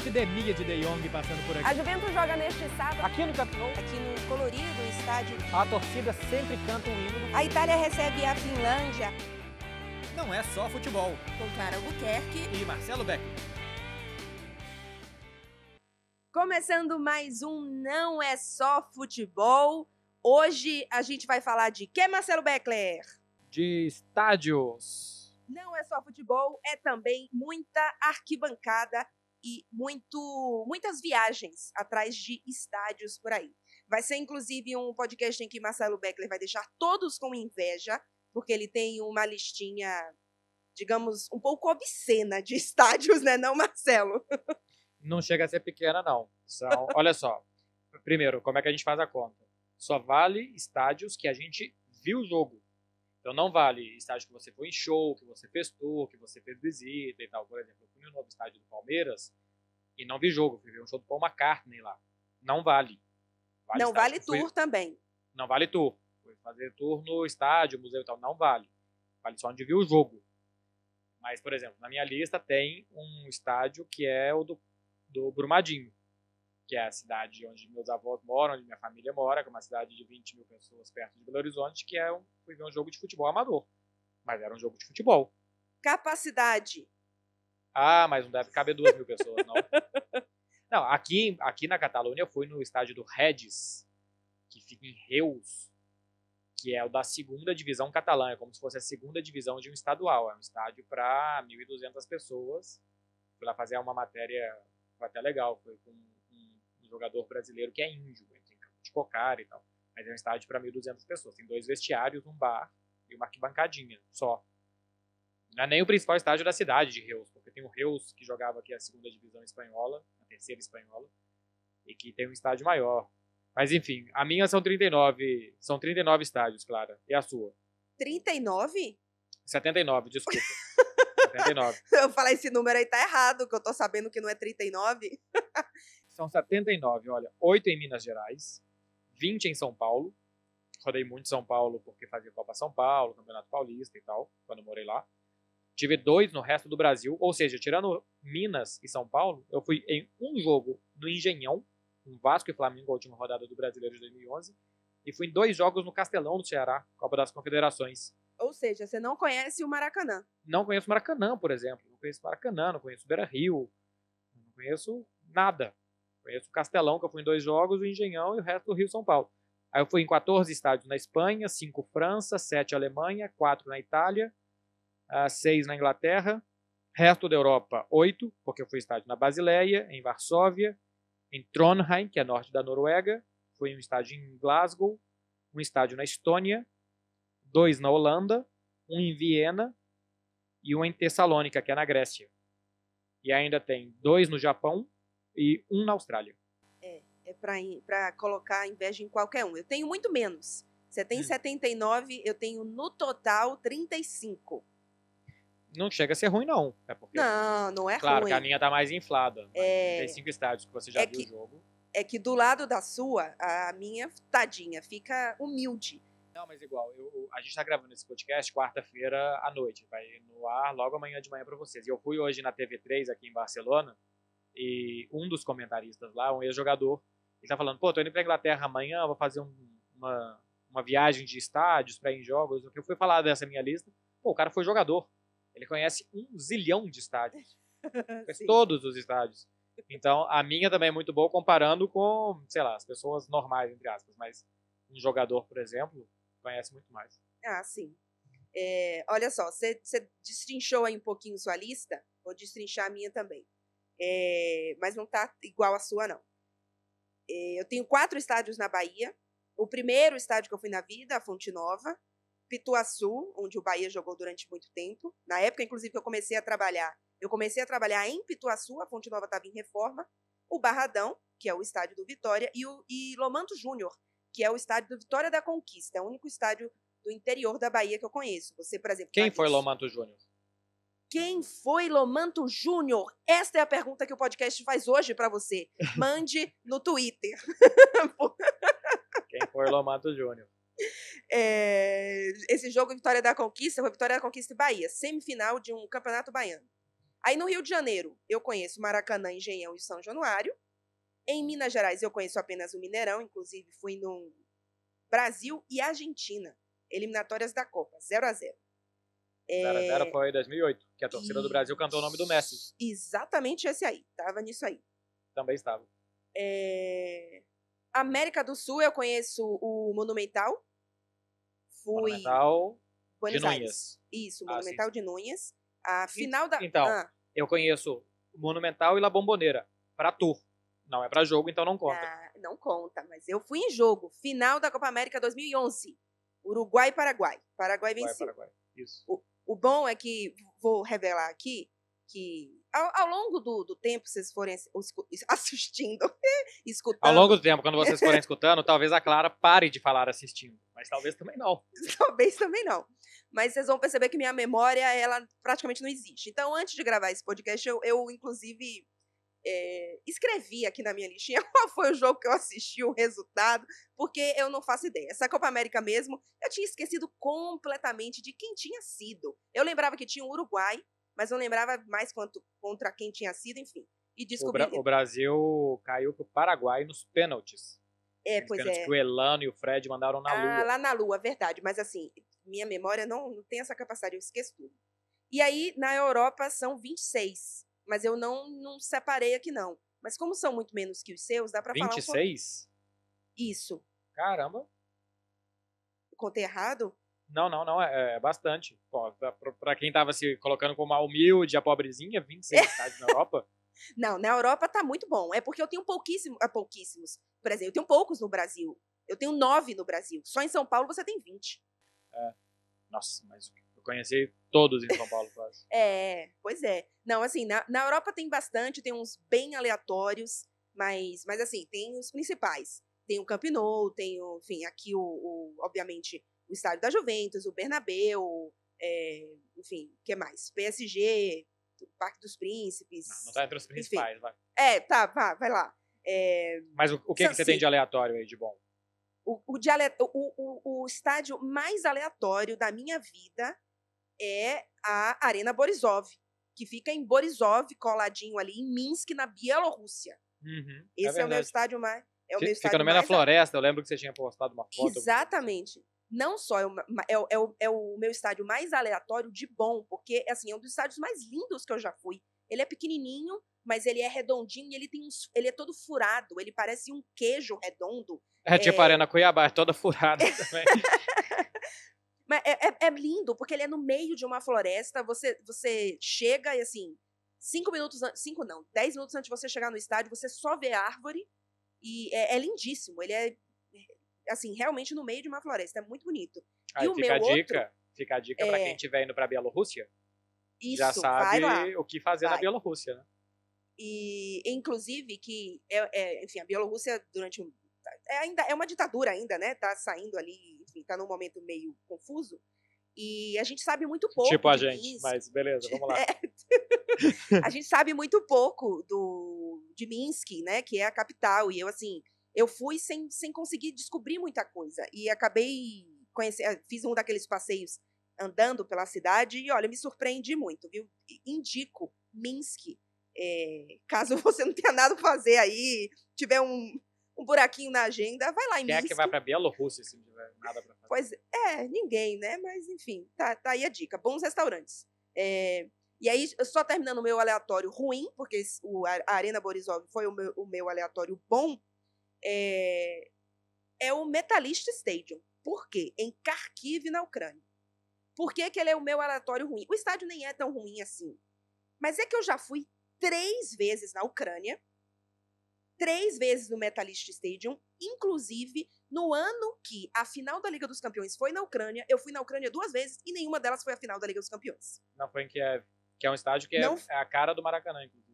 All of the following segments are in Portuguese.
epidemia de De Jong passando por A aqui. Juventus joga neste sábado Aqui no Camp aqui no colorido estádio. a torcida sempre canta um hino. A Itália recebe a Finlândia Não é só futebol. com Clara Albuquerque. E Marcelo Beck. Começando mais um Não é só futebol. Hoje a gente vai falar de que, Marcelo Beckler? De estádios. Não é só futebol, é também muita arquibancada e muito, muitas viagens atrás de estádios por aí. Vai ser inclusive um podcast em que Marcelo Beckler vai deixar todos com inveja, porque ele tem uma listinha, digamos, um pouco obscena de estádios, né, não, Marcelo? não chega a ser pequena, não. São, olha só. Primeiro, como é que a gente faz a conta? Só vale estádios que a gente viu o jogo. Então não vale estádio que você foi em show, que você fez tour, que você fez visita e tal. Por exemplo, fui no novo estádio do Palmeiras e não vi jogo. Fui ver um show do Paul McCartney lá. Não vale. não estádio vale eu fui- tour também. Não vale tour. Fui fazer tour no estádio, museu e tal. Não vale. Vale só onde viu o jogo. Mas, por exemplo, na minha lista tem um estádio que é o do, do Brumadinho, que é a cidade onde meus avós moram, onde minha família mora, que é uma cidade de 20 mil pessoas perto de Belo Horizonte, que é um, fui ver um jogo de futebol amador. Mas era um jogo de futebol. Capacidade. Ah, mas não deve caber duas mil pessoas, não. Não, aqui, aqui na Catalunha eu fui no estádio do Redis, que fica em Reus, que é o da segunda divisão catalã, é como se fosse a segunda divisão de um estadual. É um estádio para 1.200 pessoas. Fui lá fazer uma matéria, foi até legal, foi com um, um jogador brasileiro que é índio, tem campo de cocar e tal. Mas é um estádio para 1.200 pessoas. Tem dois vestiários, um bar e uma arquibancadinha só. Não é nem o principal estádio da cidade de Reus, porque tem o Reus que jogava aqui a segunda divisão espanhola, a terceira espanhola, e que tem um estádio maior. Mas enfim, a minha são 39, são 39 estádios, Clara. E a sua? 39? 79, desculpa. 79. Eu falar esse número aí tá errado, que eu tô sabendo que não é 39. São 79, olha, 8 em Minas Gerais, 20 em São Paulo. Rodei muito em São Paulo porque fazia Copa São Paulo, Campeonato Paulista e tal, quando morei lá. Tive dois no resto do Brasil, ou seja, tirando Minas e São Paulo, eu fui em um jogo no Engenhão, um Vasco e Flamengo, a última rodada do Brasileiro de 2011, e fui em dois jogos no Castelão do Ceará, Copa das Confederações. Ou seja, você não conhece o Maracanã. Não conheço Maracanã, por exemplo. Não conheço Maracanã, não conheço Beira Rio. Não conheço nada. Conheço o Castelão, que eu fui em dois jogos, o Engenhão e o resto do Rio São Paulo. Aí eu fui em 14 estádios na Espanha, 5 França, 7 Alemanha, 4 na Itália, 6 na Inglaterra, resto da Europa, 8, porque eu fui estádio na Basileia, em Varsóvia, em Trondheim, que é norte da Noruega, fui em um estádio em Glasgow, um estádio na Estônia, dois na Holanda, um em Viena e um em Tessalônica, que é na Grécia. E ainda tem dois no Japão e um na Austrália. É in- pra colocar inveja em qualquer um. Eu tenho muito menos. Você tem Hum. 79, eu tenho no total 35. Não chega a ser ruim, não. É porque, Não, não é claro ruim. que a minha tá mais inflada. É. Tem cinco estádios que você já É viu que- o jogo. É que do lado da sua, a minha tadinha fica humilde. Não, mas igual, eu- a gente tá gravando esse podcast quarta-feira à noite. Vai no ar logo amanhã de manhã pra vocês. E eu fui hoje na TV3 aqui em Barcelona e um dos comentaristas lá, um ex-jogador, ele tá falando, pô, tô indo pra Inglaterra amanhã, vou fazer um- uma, uma viagem de estádios pra ir em jogos. Eu fui falar dessa minha lista, pô, o cara foi jogador. Ele conhece um zilhão de estádios. Conhece todos os estádios. Então, a minha também é muito boa comparando com, sei lá, as pessoas normais, entre aspas. Mas um jogador, por exemplo, conhece muito mais. Ah, sim. É, olha só, você você destrinchou aí um pouquinho sua lista, vou destrinchar a minha também. É, mas não tá igual a sua, não. É, eu tenho quatro estádios na Bahia. O primeiro estádio que eu fui na vida, a Fonte Nova. Pituaçu, onde o Bahia jogou durante muito tempo. Na época, inclusive, que eu comecei a trabalhar, eu comecei a trabalhar em Pituaçu, a Fonte Nova estava em reforma. O Barradão, que é o estádio do Vitória, e o e Lomanto Júnior, que é o estádio do Vitória da Conquista. É o único estádio do interior da Bahia que eu conheço. Você, por exemplo. Quem foi Lomanto Júnior? Quem foi Lomanto Júnior? Esta é a pergunta que o podcast faz hoje para você. Mande no Twitter. Quem foi Lomanto Júnior? É, esse jogo Vitória da Conquista foi Vitória da Conquista e Bahia, semifinal de um campeonato baiano. Aí no Rio de Janeiro, eu conheço Maracanã, Engenhão e São Januário. Em Minas Gerais, eu conheço apenas o Mineirão, inclusive fui no Brasil e Argentina, eliminatórias da Copa, 0 a 0 0 é, 0 foi em 2008, que a torcida do Brasil cantou o nome do Messi. Exatamente esse aí, tava nisso aí. Também estava. É, América do Sul, eu conheço o Monumental. Fui Monumental Buenos de Aires. Núñez. Isso, Ah, Monumental de Núñez. A final da. então, Ah, Eu conheço o Monumental e La Bombonera. Pra tour. Não é pra jogo, então não conta. ah, não conta, mas eu fui em jogo. Final da Copa América 2011. Uruguai e Paraguai. Paraguai venceu. Paraguai. Isso. O bom é que, vou revelar aqui, que ao, ao longo do, do tempo, vocês forem assistindo, escutando, Ao longo do tempo, quando vocês forem escutando, talvez a Clara pare de falar assistindo. Mas talvez também não. talvez também não. Mas vocês vão perceber que minha memória, ela praticamente não existe. Então, antes de gravar esse podcast, eu, eu inclusive, é, escrevi aqui na minha listinha qual foi o jogo que eu assisti, o resultado, porque eu não faço ideia. Essa Copa América mesmo, eu tinha esquecido completamente de quem tinha sido. Eu lembrava que tinha o Uruguai, mas não lembrava mais quanto, contra quem tinha sido, enfim. E O, descobri. Bra- o Brasil caiu pro Paraguai nos pênaltis. é, pois pênaltis é. que o Elano e o Fred mandaram na Ah, lua. lá na Lua, verdade. Mas assim, minha memória não, não tem essa capacidade, eu esqueço tudo. E aí, na Europa, são 26. Mas eu não, não separei aqui, não. Mas como são muito menos que os seus, dá pra falar um pouco. 26? Isso. Caramba. Contei errado? Não, não, não. É, é bastante. Pra quem tava se colocando como a humilde, a pobrezinha, 26 estádios na Europa. Não, na Europa tá muito bom. É porque eu tenho pouquíssimo, ah, pouquíssimos. Por exemplo, eu tenho poucos no Brasil. Eu tenho nove no Brasil. Só em São Paulo você tem 20. Nossa, mas eu conheci todos em São Paulo quase. É, pois é. Não, assim, na, na Europa tem bastante, tem uns bem aleatórios, mas, mas assim, tem os principais. Tem o Camp Nou, tem o, enfim, aqui o, o- obviamente, o Estádio da Juventus, o Bernabéu, é, enfim, o que mais? PSG, o Parque dos Príncipes. Não, não tá entre os principais, vai. É, tá, vá, vai lá. É, Mas o, o que, que você tem de aleatório aí de bom? o, o, diale- o, o, o estádio mais aleatório da minha vida é a Arena Borisov, que fica em Borisov, coladinho ali em Minsk, na Bielorrússia. Uhum, Esse é, o meu estádio mais. É o meu Fica estádio no meio da floresta, eu lembro que você tinha postado uma foto. Exatamente. Não só é o, é, o, é, o, é o meu estádio mais aleatório de bom, porque assim, é um dos estádios mais lindos que eu já fui. Ele é pequenininho, mas ele é redondinho e ele tem uns, ele é todo furado, ele parece um queijo redondo. É tipo É. a Arena Cuiabá, é toda furada também. Mas é, é- é lindo, porque ele é no meio de uma floresta. Você, você chega e assim, cinco minutos. Cinco não, dez minutos antes de você chegar no estádio, você só vê árvore. E é lindíssimo. Ele é, assim, realmente no meio de uma floresta. É muito bonito. Aí o fica a meu dica, fica a dica pra é- quem estiver indo pra Bielorrússia, Isso, já sabe o que fazer na Vai. Bielorrússia, né? E, inclusive, que, é, é, enfim, a Bielorrússia, durante um. É, ainda, é uma ditadura ainda, né? Tá saindo ali, enfim, tá num momento meio confuso. E a gente sabe muito pouco. tipo a gente, Minsk. mas beleza, vamos lá. a gente sabe muito pouco do de Minsk, né, que é a capital, e eu assim, eu fui sem, sem conseguir descobrir muita coisa e acabei conhecendo, fiz um daqueles passeios andando pela cidade e olha, me surpreendi muito, viu? Indico Minsk, é, caso você não tenha nada pra fazer aí, tiver um, um buraquinho na agenda, vai lá em Quem é Minsk. que vai pra Bielorrússia se não tiver nada pra fazer? Pois é, ninguém, né? Mas enfim, tá, tá aí a dica. Bons restaurantes. É, e aí, só terminando o meu aleatório ruim, porque o, a a Arena Borisov foi o meu, o meu aleatório bom, é, é o Metalist Stadium. Por quê? Em Kharkiv, na Ucrânia. Por que, que ele é o meu aleatório ruim? O estádio nem é tão ruim assim. Mas é que eu já fui três vezes na Ucrânia, três vezes no Metalist Stadium, inclusive no ano que a final da Liga dos Campeões foi na Ucrânia, eu fui na Ucrânia duas vezes e nenhuma delas foi a final da Liga dos Campeões. Não foi em Kiev, que é um estádio que é, Não- é a cara do Maracanã, inclusive.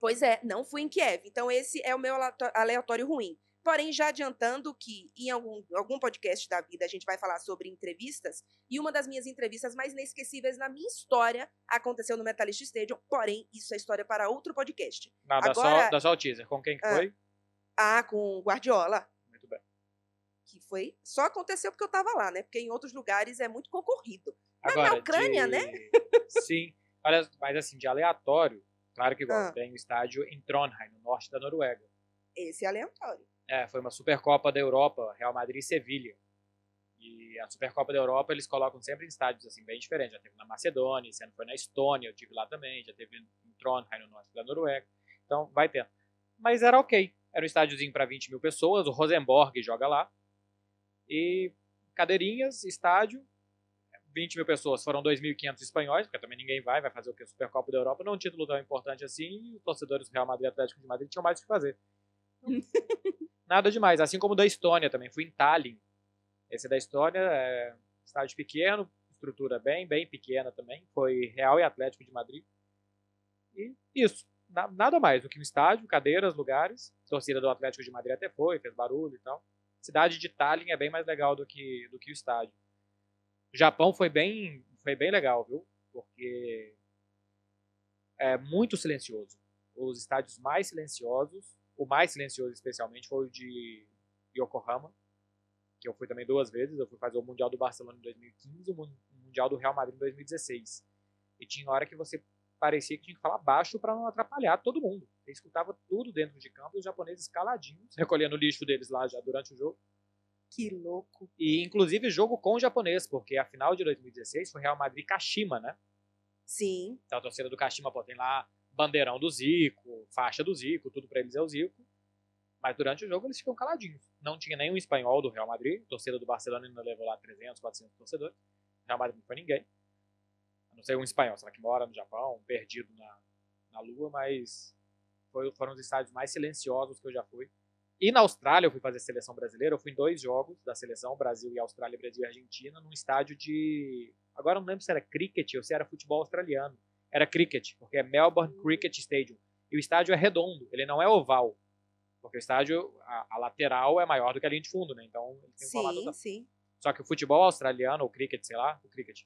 Pois é, não fui em Kiev. Então esse é o meu aleató- aleatório ruim. Porém, já adiantando que em algum, algum podcast da vida a gente vai falar sobre entrevistas, e uma das minhas entrevistas mais inesquecíveis na minha história aconteceu no Metalist Stadium, porém, isso é história para outro podcast. Não, dá, Agora- só, dá só o teaser. Com quem que Ah. foi? Ah, com Guardiola, Muito bem. que foi. Só aconteceu porque eu tava lá, né? Porque em outros lugares é muito concorrido. Mas na Agora, Ucrânia, de- né? Sim. Olha, mas assim, de aleatório, claro que igual, Ah. tem o estádio em Trondheim, no norte da Noruega. Esse é aleatório. É, foi uma Supercopa da Europa, Real Madrid e Sevilha. E a Supercopa da Europa eles colocam sempre em estádios assim bem diferentes. Já teve na Macedônia, esse ano foi na Estônia, eu tive lá também, já teve em Trondheim, no norte da Noruega. Então vai tendo. Mas era ok. Era um estádiozinho para 20 mil pessoas, o Rosenborg joga lá. E cadeirinhas, estádio, 20 mil pessoas, foram 2.500 espanhóis, porque também ninguém vai, vai fazer o que? Supercopa da Europa, não é um título tão importante assim, e os torcedores do Real Madrid e Atlético de Madrid tinham mais o que fazer. Nada demais, assim como da Estônia também, fui em Tallinn. Esse da Estônia é estádio pequeno, estrutura bem, bem pequena também, foi Real e Atlético de Madrid. E isso, na- nada mais do que um estádio, cadeiras, lugares, torcida do Atlético de Madrid até foi, fez barulho e tal. Cidade de Tallinn é bem mais legal do que, do que o estádio. O Japão foi bem, foi bem legal, viu? Porque é muito silencioso. Os estádios mais silenciosos, o mais silencioso especialmente foi o de Yokohama, que eu fui também duas vezes. Eu fui fazer o Mundial do Barcelona em 2015 e o Mun- o Mundial do Real Madrid em 2016. E tinha hora que você parecia que tinha que falar baixo para não atrapalhar todo mundo. Você escutava tudo dentro de campo os japoneses caladinhos, recolhendo o lixo deles lá já durante o jogo. Que louco. E inclusive jogo com o japonês, porque a final de 2016 foi Real Madrid Kashima, né? Sim. Então a torcida do Kashima pô, tem lá bandeirão do Zico, faixa do Zico, tudo pra eles é o Zico. Mas durante o jogo eles ficam caladinhos. Não tinha nenhum espanhol do Real Madrid, a torcida do Barcelona ainda levou lá 300, 400 torcedores. Real Madrid não foi ninguém. A não ser um espanhol, será que mora no Japão, perdido na, na lua, mas foi, foram os estádios mais silenciosos que eu já fui. E na Austrália, eu fui fazer seleção brasileira, eu fui em dois jogos da seleção, Brasil e Austrália, Brasil e Argentina, num estádio de. Agora eu não lembro se era cricket ou se era futebol australiano. Era cricket, porque é Melbourne Cricket Stadium. E o estádio é redondo, ele não é oval. Porque o estádio, a, a lateral é maior do que a linha de fundo, né? Então ele tem um. Sim, sim. Só que o futebol australiano, ou cricket, sei lá, o cricket,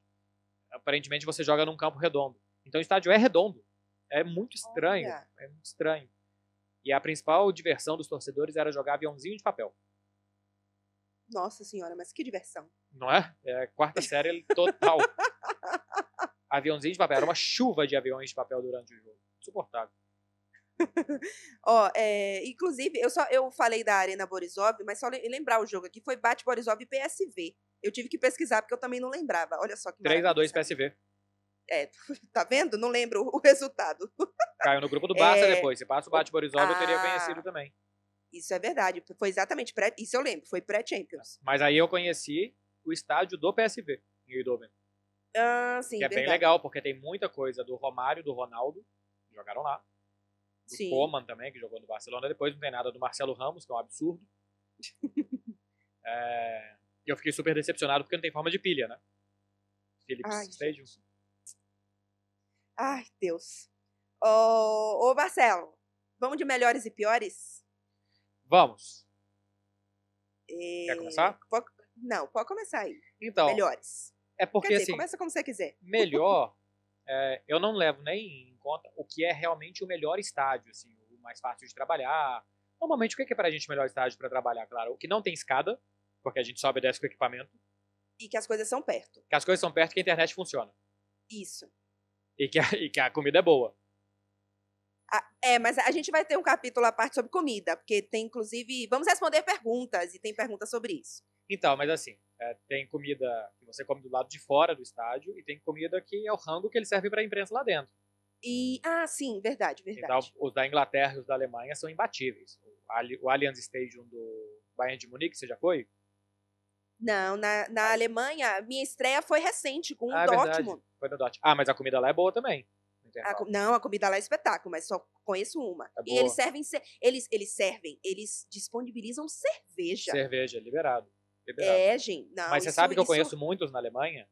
aparentemente você joga num campo redondo. Então o estádio é redondo. É muito estranho. Olha. É muito estranho. E a principal diversão dos torcedores era jogar aviãozinho de papel. Nossa senhora, mas que diversão. Não é? É quarta série total. aviãozinho de papel. Era uma chuva de aviões de papel durante o jogo. Insuportável. Ó, é, inclusive, eu só eu falei da Arena Borisov, mas só le- lembrar o jogo aqui foi Bate Borisov e PSV. Eu tive que pesquisar porque eu também não lembrava. Olha só que 3x2 maravilha. PSV. É, tá vendo? Não lembro o resultado. Caiu no grupo do Barça É. depois. Se passa o Bate Borisov, eu teria Ah. vencido também. Isso é verdade. Foi exatamente pré. Isso eu lembro. Foi pré-Champions. Mas aí eu conheci o estádio do PSV, em Eindhoven. Ah, sim, que é verdade. bem legal, porque tem muita coisa do Romário, do Ronaldo, que jogaram lá. Do Sim. Coman também, que jogou no Barcelona. Depois não tem nada do Marcelo Ramos, que é um absurdo. É, E eu fiquei super decepcionado porque não tem forma de pilha, né? Philips Ai, Stadium. Ai, Deus. Ô, ô, Marcelo, vamos de melhores e piores? Vamos. É, Quer começar? pode- Não, pode começar aí. Então, melhores. é porque dizer, assim, começa como você quiser. melhor, é, eu não levo nem em conta o que é realmente o melhor estádio, assim, o mais fácil de trabalhar. Normalmente, o que é pra gente o melhor estádio para trabalhar? Claro, o que não tem escada, porque a gente sobe e desce com o equipamento, E que as coisas são perto. que as coisas são perto que a internet funciona. Isso. E que a, e que a comida é boa. É, mas a gente vai ter um capítulo à parte sobre comida, porque tem, inclusive. Vamos responder perguntas, e tem perguntas sobre isso. Então, mas assim, é, tem comida que você come do lado de fora do estádio e tem comida que é o rango que ele serve para a imprensa lá dentro. E. Ah, sim, verdade, Então, verdade. os da Inglaterra e os da Alemanha são imbatíveis. O, o Allianz Stadium do Bayern de Munique, você já foi? Não, na, na Alemanha, minha estreia foi recente, com o Ah, é. Dortmund. Foi no Dortmund. Ah, mas a comida lá é boa também. A não, a comida lá é espetáculo, mas só conheço uma. É e eles servem, eles, eles servem, eles disponibilizam cerveja. Cerveja, liberado. liberado. É, gente. Não, mas você isso- sabe que eu isso- conheço muitos na Alemanha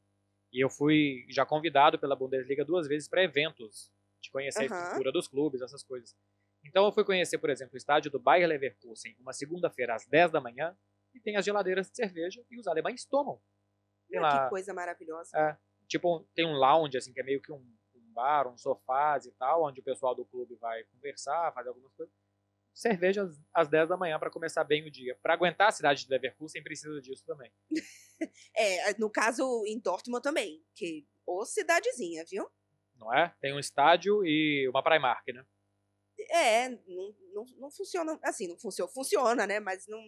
e eu fui já convidado pela Bundesliga duas vezes para eventos de conhecer a Aham. estrutura dos clubes, essas coisas. Então eu fui conhecer, por exemplo, o estádio do Bayer Leverkusen uma segunda-feira às 10 da manhã e tem as geladeiras de cerveja e os alemães tomam. Tem lá, Que coisa maravilhosa. é, tipo, tem um lounge assim que é meio que um, um bar, um sofás e tal, onde o pessoal do clube vai conversar, fazer algumas coisas. Cerveja às, às 10 da manhã para começar bem o dia. Para aguentar a cidade de Leverkusen precisa disso também. É, no caso, em Dortmund também. Que, ô cidadezinha, viu? não é? Tem um estádio e uma Primark, né? É, não, não, não funciona. Assim, não funciona. Funciona, né? Mas não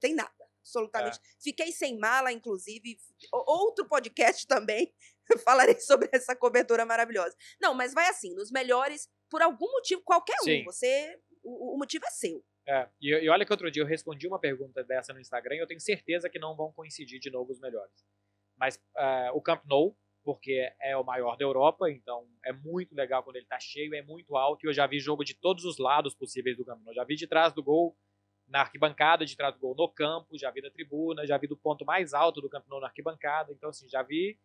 tem nada. Absolutamente. É. Fiquei sem mala, inclusive. Outro podcast também. Falarei sobre essa cobertura maravilhosa. Não, mas vai assim, nos melhores, por algum motivo, qualquer Sim. um. Você. O, o, motivo é seu. É, e, e olha que outro dia eu respondi uma pergunta dessa no Instagram e eu tenho certeza que não vão coincidir de novo os melhores. Mas uh, o Camp Nou, porque é o maior da Europa, então é muito legal quando ele está cheio, é muito alto, e eu já vi jogo de todos os lados possíveis do campo. Eu já vi de trás do gol, na arquibancada, de trás do gol no campo, já vi da tribuna, já vi do ponto mais alto do campo na arquibancada, então assim, já vi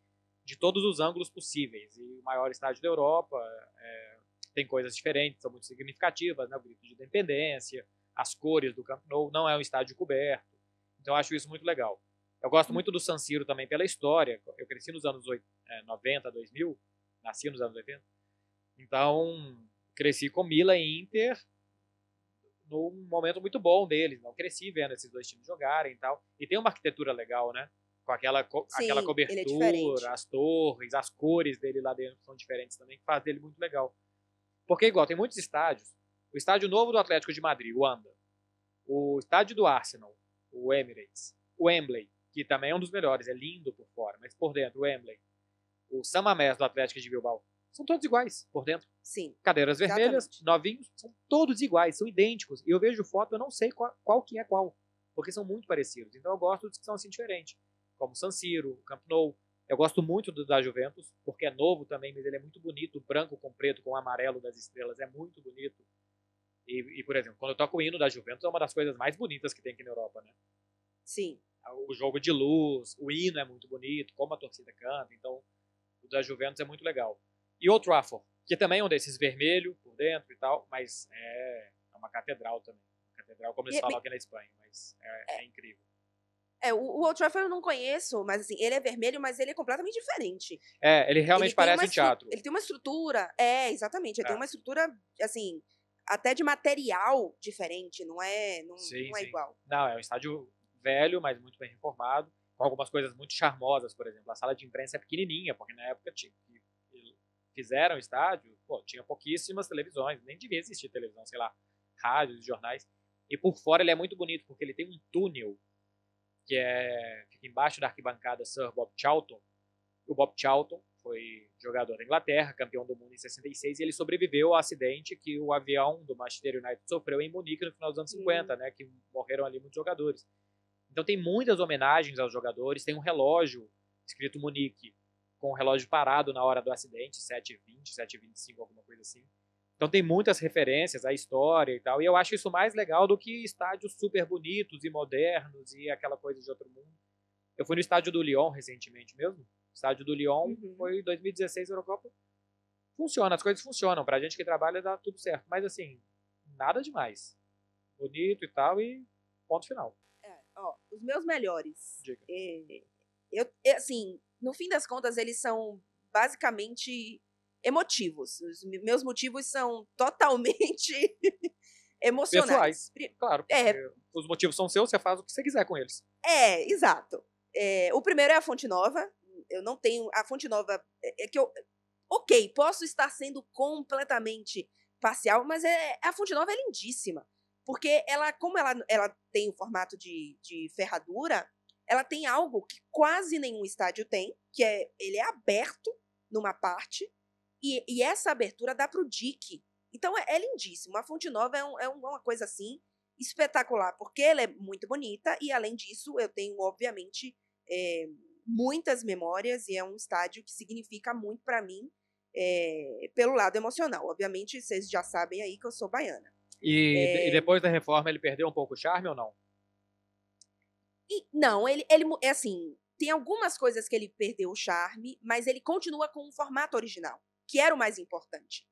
de todos os ângulos possíveis. E o maior estádio da Europa é, tem coisas diferentes, são muito significativas, né? o grito de independência, as cores do Camp Nou, não é um estádio coberto, então eu acho isso muito legal. Eu gosto muito do San Siro também pela história. Eu cresci nos anos 90, 2000, é, nasci nos anos 80. Então, cresci com Mila e Inter num momento muito bom deles. Não cresci vendo esses dois times jogarem e tal. E tem uma arquitetura legal, né? Com aquela, co Sim, aquela cobertura, é as torres, as cores dele lá dentro são diferentes também, que faz dele muito legal. Porque, igual, tem muitos estádios. O estádio novo do Atlético de Madrid, o Anda. O estádio do Arsenal, o Emirates. O Wembley que também é um dos melhores, é lindo por fora, mas por dentro, o Wembley, o Samamés do Atlético de Bilbao, são todos iguais por dentro. Sim. Cadeiras vermelhas, exatamente. novinhos, são todos iguais, são idênticos. E eu vejo foto, eu não sei qual, qual que é qual, porque são muito parecidos. Então eu gosto dos que são assim diferentes, como San Siro, Camp Nou. Eu gosto muito do da Juventus, porque é novo também, mas ele é muito bonito, branco com preto, com amarelo das estrelas, é muito bonito. E, e, por exemplo, quando eu toco o hino da Juventus, é uma das coisas mais bonitas que tem aqui na Europa, né? Sim o jogo de luz, o hino é muito bonito, como a torcida canta, então o da Juventus é muito legal. E o Trafford, que também é um desses vermelho por dentro e tal, mas é, é uma catedral também. Catedral, como eles e, falam aqui na Espanha, mas é, é, é incrível. É, o, o Old Trafford eu não conheço, mas assim, ele é vermelho, mas ele é completamente diferente. É, ele realmente ele parece um teatro. Ele tem uma estrutura, é, exatamente, ele tem é. uma estrutura, assim, até de material diferente, não é, não, sim, não é sim. igual. Não, é um estádio velho, mas muito bem reformado, com algumas coisas muito charmosas, por exemplo. A sala de imprensa é pequenininha, porque na época tinha, fizeram o estádio, pô, tinha pouquíssimas televisões, nem devia existir televisão, sei lá, rádios, jornais. E por fora ele é muito bonito, porque ele tem um túnel que é fica embaixo da arquibancada Sir Bob Charlton. O Bob Charlton foi jogador da Inglaterra, campeão do mundo em 66, e ele sobreviveu ao acidente que o avião do Manchester United sofreu em Munique no final dos anos 50, né, que morreram ali muitos jogadores. Então tem muitas homenagens aos jogadores, tem um relógio escrito Munique, com o relógio parado na hora do acidente, 7h20, 7h25, alguma coisa assim. Então tem muitas referências à história e tal, e eu acho isso mais legal do que estádios super bonitos e modernos e aquela coisa de outro mundo. Eu fui no estádio do Lyon recentemente mesmo. O estádio do Lyon uhum. foi 2016 Eurocopa. Funciona, as coisas funcionam. Pra gente que trabalha dá tudo certo. Mas assim, nada demais. Bonito e tal, e ponto final. Ó, os meus melhores. É, eu, é, assim, no fim das contas, eles são basicamente emotivos. Os meus motivos são totalmente emocionais. Pessoais, claro. É, os motivos são seus, você faz o que você quiser com eles. É, exato. É, o primeiro é a Fonte Nova. Eu não tenho. A Fonte Nova. É, é que eu. Ok, posso estar sendo completamente parcial, mas é, a Fonte Nova é lindíssima. Porque ela, como ela, ela tem o formato de, de ferradura, ela tem algo que quase nenhum estádio tem, que é ele é aberto numa parte, e, e essa abertura dá para o dique. Então é, é, lindíssimo. A Fonte Nova é, um, é uma coisa assim espetacular, porque ela é muito bonita, e além disso, eu tenho, obviamente, é, muitas memórias, e é um estádio que significa muito para mim é, pelo lado emocional. Obviamente, vocês já sabem aí que eu sou baiana. E, é... e, depois da reforma ele perdeu um pouco o charme ou não? E, não, ele, ele é assim, tem algumas coisas que ele perdeu o charme, mas ele continua com o formato original, que era o mais importante.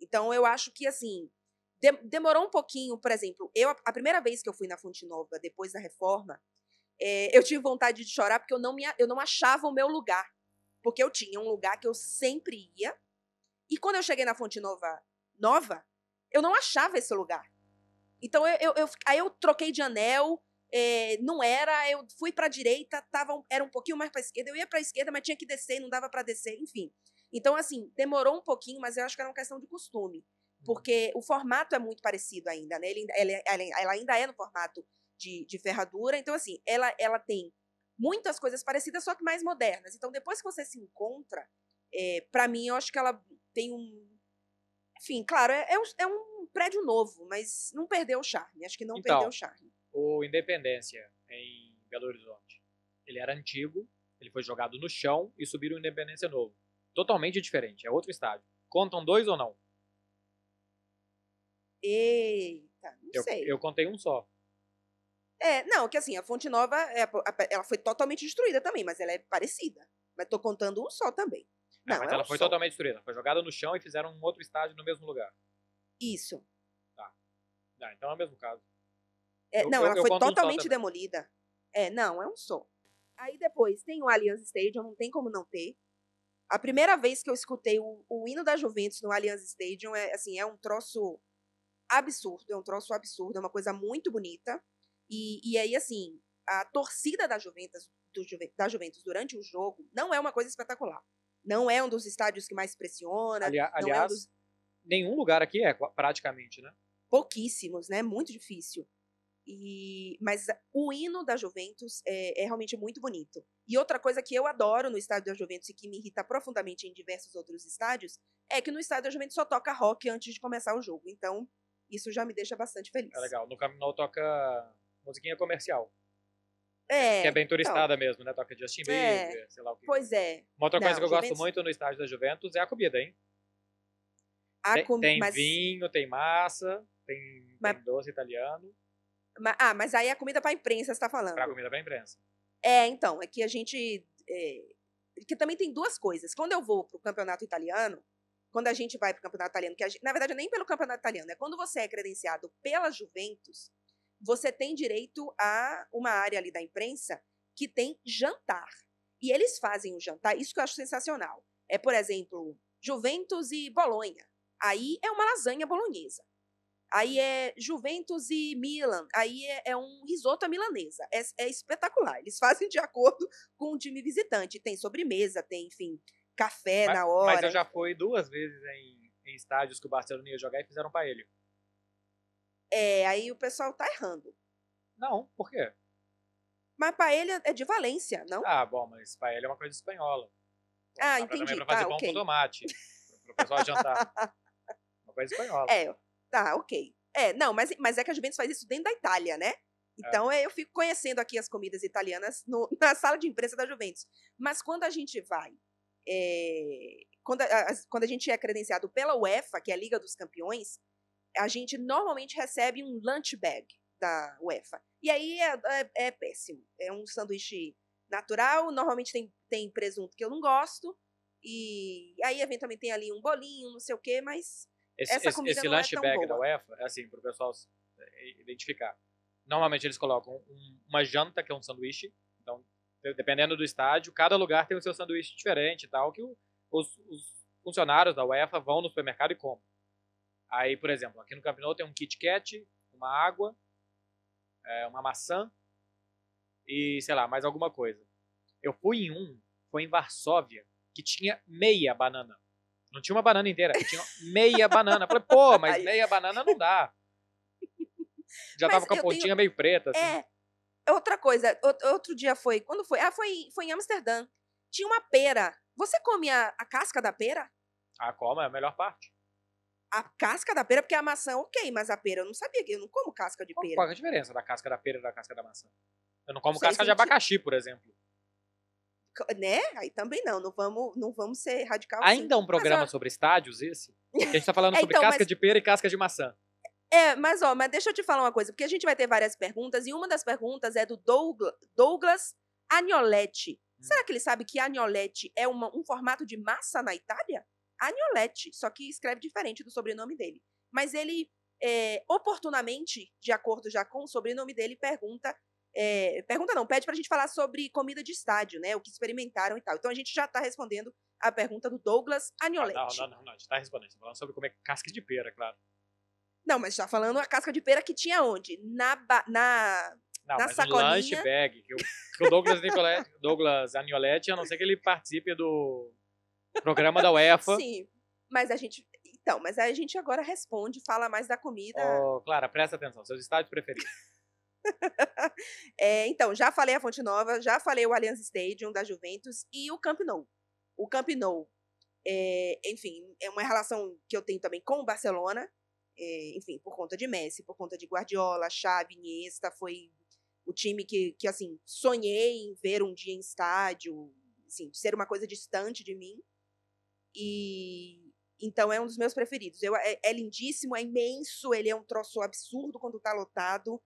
Então eu acho que assim, de, demorou um pouquinho, por exemplo, eu a primeira vez que eu fui na Fonte Nova depois da reforma, é, eu tive vontade de chorar porque eu não, me, eu não achava o meu lugar. Porque eu tinha um lugar que eu sempre ia. E quando eu cheguei na Fonte Nova nova, eu não achava esse lugar. Então eu, eu, eu aí eu troquei de anel, é, não era, eu fui para a direita, tava, era um pouquinho mais para a esquerda, eu ia para a esquerda, mas tinha que descer, não dava para descer, enfim. Então, assim, demorou um pouquinho, mas eu acho que era uma questão de costume. Uhum. Porque o formato é muito parecido ainda, né? Ele, ela, ela, ela ainda é no formato de, de ferradura. Então, assim, ela, ela tem muitas coisas parecidas, só que mais modernas. Então, depois que você se encontra, é, para mim, eu acho que ela tem um. Enfim, claro, é, é, um, é um prédio novo, mas não perdeu o charme. Acho que não Então, perdeu o charme. O Independência, em Belo Horizonte, ele era antigo, ele foi jogado no chão e subiram o Independência novo. Totalmente diferente, é outro estádio. Contam dois ou não? Eita, não Eu, sei. eu contei um só. É, não, que assim, a Fonte Nova, é, ela foi totalmente destruída também, mas ela é parecida. Mas tô contando um só também. Ah, Não, mas é ela um foi só. totalmente destruída. Foi jogada no chão e fizeram um outro estádio no mesmo lugar. Isso. Ah, então é o mesmo caso. É, Eu- não, eu- ela eu foi totalmente demolida. É, não, é um só. Aí depois tem o Allianz Stadium, não tem como não ter. A primeira vez que eu escutei o, o hino da Juventus no Allianz Stadium é assim, é um troço absurdo, é um troço absurdo, é uma coisa muito bonita. E, e aí, assim, a torcida da Juventus, do da Juventus durante o jogo não é uma coisa espetacular. Não é um dos estádios que mais pressiona, Ali- não é um aliás, dos nenhum lugar aqui é praticamente, né? pouquíssimos, né? Muito difícil. E, mas o hino da Juventus é, é realmente muito bonito. E outra coisa que eu adoro no estádio da Juventus e que me irrita profundamente em diversos outros estádios é que no estádio da Juventus só toca rock antes de começar o jogo. Então, isso já me deixa bastante feliz. É legal. No Camp Nou toca musiquinha comercial, É, que é bem então, turistada mesmo, né? Toca Justin É. Bieber, sei lá o que. pois é. Uma outra coisa Não, que eu gosto Juventus- muito no estádio da Juventus é a comida, hein? A Tem, tem mas, vinho, tem massa, tem, Mas- tem doce italiano, ah, mas aí a comida para imprensa você tá falando. pra comida pra imprensa. É, então, é que a gente. É, que também tem duas coisas. Quando eu vou pro campeonato italiano, quando a gente vai pro campeonato italiano, que gente- na verdade nem pelo campeonato italiano, é quando você é credenciado pela Juventus, você tem direito a uma área ali da imprensa que tem jantar. E eles fazem o jantar, isso que eu acho sensacional. É, por exemplo, Juventus e Bolonha. Aí é uma lasanha bolonhesa. Aí é Juventus e Milan. Aí é, é um risoto à milanesa. É, é espetacular. Eles fazem de acordo com o time visitante. Tem sobremesa, tem, enfim, café mas, na hora. mas eu já fui duas vezes em, em estádios que o Barcelona ia jogar e fizeram paella. É, aí o pessoal tá errando. Não, por quê? Mas paella é de Valência, não? Ah, bom, mas paella é uma coisa espanhola. Ah, entendi. Também pra fazer Tá, pão ok. com tomate. Pro pessoal jantar. uma coisa espanhola. É, tá, ok. É, não, mas, mas é que a Juventus faz isso dentro da Itália, né? Então é, eu fico conhecendo aqui as comidas italianas no- na sala de imprensa da Juventus. Mas quando a gente vai, é, quando, a, quando a gente é credenciado pela UEFA, que é a Liga dos Campeões, a gente normalmente recebe um lunch bag da UEFA. E aí é, é- é péssimo. É um sanduíche natural, normalmente tem, tem presunto que eu não gosto. E aí, eventualmente, tem ali um bolinho, não sei o quê, mas Esse, essa esse, esse é lunch tão bag da. UEFA, é assim, pro pessoal é, identificar. Normalmente eles colocam um- uma janta, que é um sanduíche. Então, de- dependendo do estádio, cada lugar tem o seu sanduíche diferente e tal, que o- os, os funcionários da UEFA vão no supermercado e compram. Aí, por exemplo, aqui no Camp Nou tem um Kit Kat, uma água, é, uma maçã e, sei lá, mais alguma coisa. Eu fui em um, foi em Varsóvia, que tinha meia banana. Não tinha uma banana inteira, tinha meia banana. Eu Falei, pô, mas meia banana não dá. Já Mas tava com a eu tenho- pontinha meio preta, assim. É. Outra coisa, out- outro dia foi. Quando foi? Ah, foi, em- foi em Amsterdã. Tinha uma pera. Você come a, a casca da pera? Ah, como? É a melhor parte. A casca da pera, porque a maçã, ok, mas a pera eu não sabia que eu não como casca de pera. qual é a diferença da casca da pera e da casca da maçã? Eu não como Não casca de abacaxi, por exemplo. Né? Aí também não, não vamos, não vamos ser radical assim. Ainda é um programa ó- sobre estádios, esse? Que a gente tá falando É, sobre então, casca mas- de pera e casca de maçã. É, mas ó, mas deixa eu te falar uma coisa, porque a gente vai ter várias perguntas e uma das perguntas é do Douglas, Douglas Agnoletti. Hum. Será que ele sabe que Agnoletti é uma- um formato de massa na Itália? Agnoletti, só que escreve diferente do sobrenome dele. Mas ele, é, oportunamente, de acordo já com o sobrenome dele, pergunta. É, pergunta não, pede pra gente falar sobre comida de estádio, né? O que experimentaram e tal. Então a gente já tá respondendo a pergunta do Douglas Ah, Agnoletti. não, não, não, não, a gente tá respondendo. A tá falando sobre comer casca de pera, claro. Não, mas tá falando a casca de pera que tinha onde? Na, ba- na Não, Na mas sacolinha. lunch bag, que o, que o Douglas, Nicoletti, Douglas Agnoletti, a não ser que ele participe do, Programa da UEFA. Sim. Mas a gente. Então, mas aí a gente agora responde, fala mais da comida. Ô, Clara, presta atenção. Seus estádios preferidos. É, então, já falei a Fonte Nova, já falei o Allianz Stadium da Juventus e o Camp Nou. O Camp Nou, é, enfim, é uma relação que eu tenho também com o Barcelona, é, enfim, por conta de Messi, por conta de Guardiola, Xavi, Iniesta, foi o time que, que assim, sonhei em ver um dia em estádio, assim, ser uma coisa distante de mim. E então é um dos meus preferidos. Eu, é, é lindíssimo, é imenso, ele é um troço absurdo quando tá lotado.